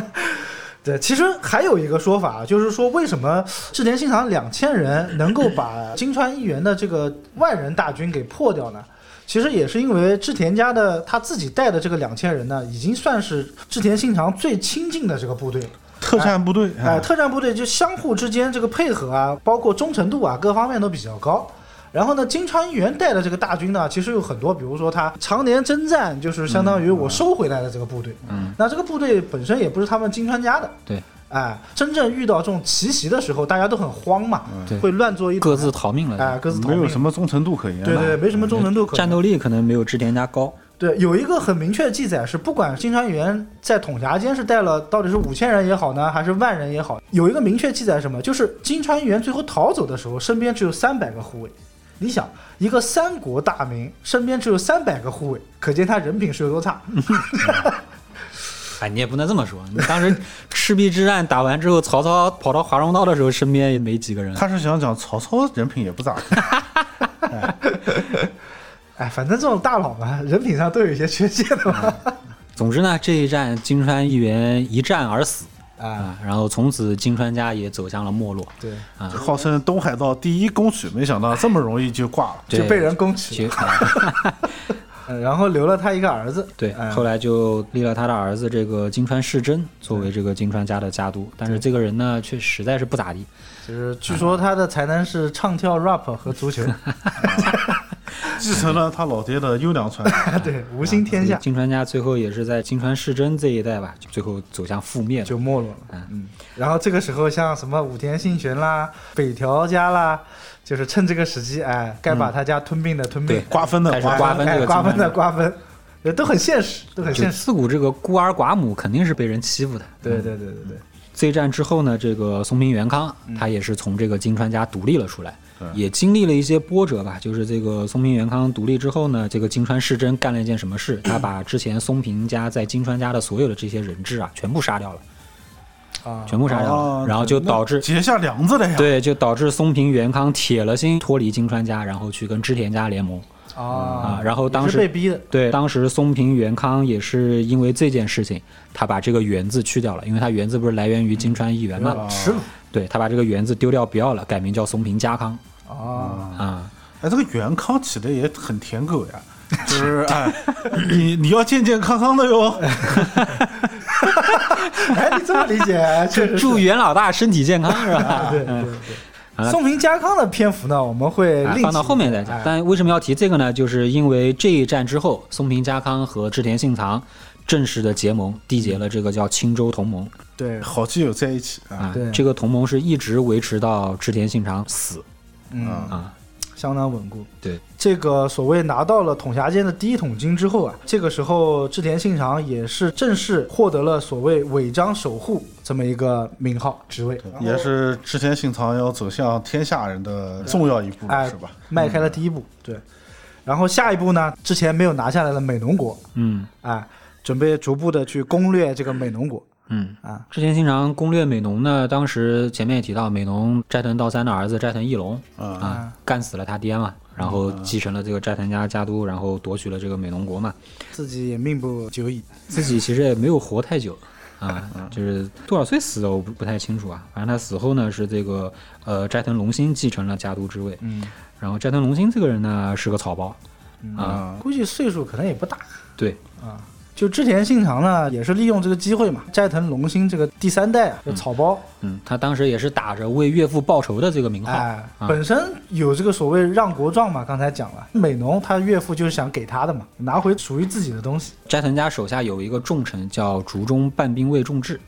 对，其实还有一个说法，就是说为什么织田信长两千人能够把金川议员的这个万人大军给破掉呢？其实也是因为织田家的他自己带的这个两千人呢，已经算是织田信长最亲近的这个部队了。特战部队，哎、哎，特战部队就相互之间这个配合啊，包括忠诚度啊，各方面都比较高。然后呢，金川议员带的这个大军呢，其实有很多，比如说他常年征战，就是相当于我收回来的这个部队。嗯，那这个部队本身也不是他们金川家的。对，哎，真正遇到这种奇袭的时候，大家都很慌嘛，对会乱作一团各自逃命了。哎各自逃命没命。有什么忠诚度可言。对对，没什么忠诚度可言。战斗力可能没有织田家高。对，有一个很明确的记载是，不管金川元在统辖间是带了到底是五千人也好呢，还是万人也好，有一个明确记载是什么？就是金川元最后逃走的时候，身边只有三百个护卫，你想，一个三国大名，身边只有三百个护卫，可见他人品是有多差。哎，你也不能这么说。你当时赤壁之战打完之后，曹操跑到华容道的时候，身边也没几个人。他是想讲曹操人品也不咋地，哎，反正这种大佬嘛，人品上都有一些缺陷的嘛。总之呢，这一战金川议员一战而死啊，啊，然后从此金川家也走向了没落。对，啊，号称东海道第一攻取，没想到这么容易就挂了。就被人攻取，其实呃然后留了他一个儿子。对，哎后来就立了他的儿子这个金川世真作为这个金川家的家督，但是这个人呢，却实在是不咋地。就是据说他的才能是唱跳、rap 和足球，继承了他老爹的优良传统。对，无心天下金川家最后也是在金川世真这一代吧，最后走向覆灭。就没落了。嗯，然后这个时候像什么武田信玄啦、北条家啦，就是趁这个时机，哎，该把他家吞并的吞并对，瓜分的瓜分瓜分这个哎瓜分的瓜分，呃都很现实，都很现实。自古这个孤儿寡母肯定是被人欺负的。对对对对对，这一战之后呢，这个松平元康嗯他也是从这个金川家独立了出来对，也经历了一些波折吧。就是这个松平元康独立之后呢，这个金川世真干了一件什么事？他把之前松平家在金川家的所有的这些人质啊，全部杀掉了，啊，全部杀掉了，哦然后就导致结下梁子了呀。对，就导致松平元康铁了心脱离金川家，然后去跟织田家联盟啊啊。然后当时被逼的，对，当时松平元康也是因为这件事情，他把这个元字去掉了，因为他元字不是来源于金川议员嘛，啊耻辱对他把这个元字丢掉不要了，改名叫松平家康啊，啊。哎，这个元康起的也很舔狗呀，就是哎，你你要健健康康的哟。哎，你这么理解，确实祝元老大身体健康是吧？对对对。松平家康的篇幅呢，我们会放到后面再讲哎。但为什么要提这个呢？就是因为这一战之后，松平家康和织田信长正式的结盟，缔结了这个叫青州同盟。对，好基友在一起啊，啊对。这个同盟是一直维持到织田信长死。嗯，啊。相当稳固。对，这个所谓拿到了统辖间的第一桶金之后啊，这个时候织田信长也是正式获得了所谓尾张守护这么一个名号职位，也是织田信长要走向天下人的重要一步，哎是吧？迈开了第一步。对，然后下一步呢，之前没有拿下来的美浓国，嗯。哎，准备逐步的去攻略这个美浓国嗯。啊。之前经常攻略美浓呢，当时前面也提到，美浓斋藤道三的儿子斋藤义隆嗯啊，干死了他爹嘛，然后继承了这个斋藤家家督，然后夺取了这个美浓国嘛，自己也命不久矣。自己其实也没有活太久啊，就是多少岁死的我不不太清楚啊，反正他死后呢是这个呃斋藤龙兴继承了家督之位，嗯。然后斋藤龙兴这个人呢是个草包嗯啊，估计岁数可能也不大。对，啊，就织田信长呢，也是利用这个机会嘛，斋藤龙兴这个第三代啊，这草包，嗯，他当时也是打着为岳父报仇的这个名号，哎，啊本身有这个所谓让国状嘛，刚才讲了，美浓他岳父就是想给他的嘛，拿回属于自己的东西。斋藤家手下有一个重臣叫竹中半兵卫重治。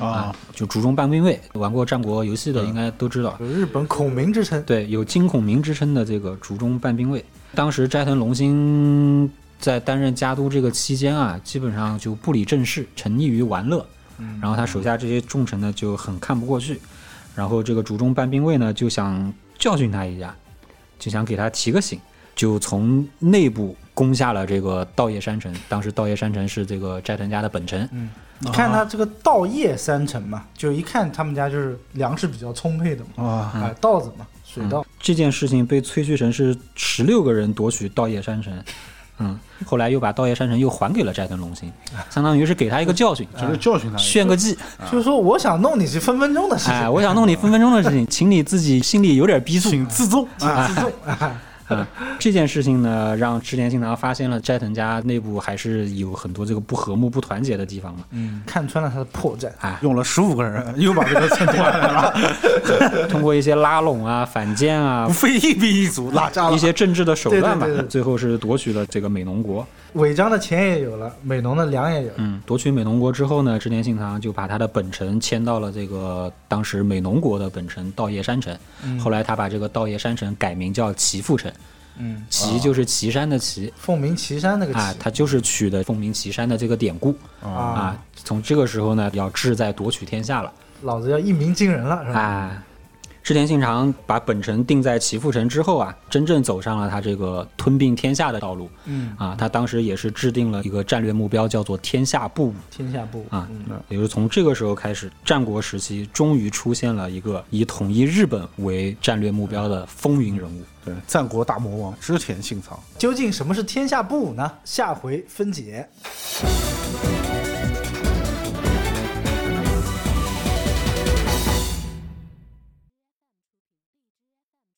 啊，就竹中半兵卫，玩过战国游戏的应该都知道。有日本孔明之称，对，有金孔明之称的这个竹中半兵卫，当时斋藤龙兴在担任家督这个期间啊，基本上就不理政事，沉溺于玩乐。然后他手下这些重臣呢就很看不过去，然后这个主中半兵卫呢就想教训他一下，就想给他提个醒，就从内部攻下了这个稻叶山城。当时稻叶山城是这个斋藤家的本城，你看他这个稻叶山城嘛，就一看他们家就是粮食比较充沛的嘛，啊，哎，稻子嘛，水稻，这件事情被吹嘘成是十六个人夺取稻叶山城，嗯，后来又把道叶山神又还给了斋藤龙兴，相当于是给他一个教训，就是教训他，炫个技。就是说我想弄你是分分钟的事情，哎，我想弄你分分钟的事情，请你自己心里有点逼数。请自重请，自重，哎啊，这件事情呢，让织田信长发现了斋藤家内部还是有很多这个不和睦、不团结的地方嘛。嗯，看穿了他的破绽，哎，用了十五个人，又把这个蹭过来了，通过一些拉拢啊、反间啊不、费一兵一卒拉架了一。些政治的手段吧最后是夺取了这个美浓国。违章的钱也有了，美浓的粮也有了，嗯，夺取美浓国之后呢，织田信长就把他的本城迁到了这个当时美浓国的本城稻叶山城。后来他把这个稻叶山城改名叫岐阜城，嗯，岐就是岐山的岐凤鸣岐山那个啊，岐他就是取的凤鸣岐山的这个典故啊，啊。从这个时候呢，要志在夺取天下了老子要一鸣惊人了，是吧？啊。织田信长把本城定在岐阜城之后啊，真正走上了他这个吞并天下的道路。嗯啊，他当时也是制定了一个战略目标，叫做天下布武。天下布武啊嗯也就是从这个时候开始，战国时期终于出现了一个以统一日本为战略目标的风云人物。对，战国大魔王织田信长。究竟什么是天下布武呢？下回分解。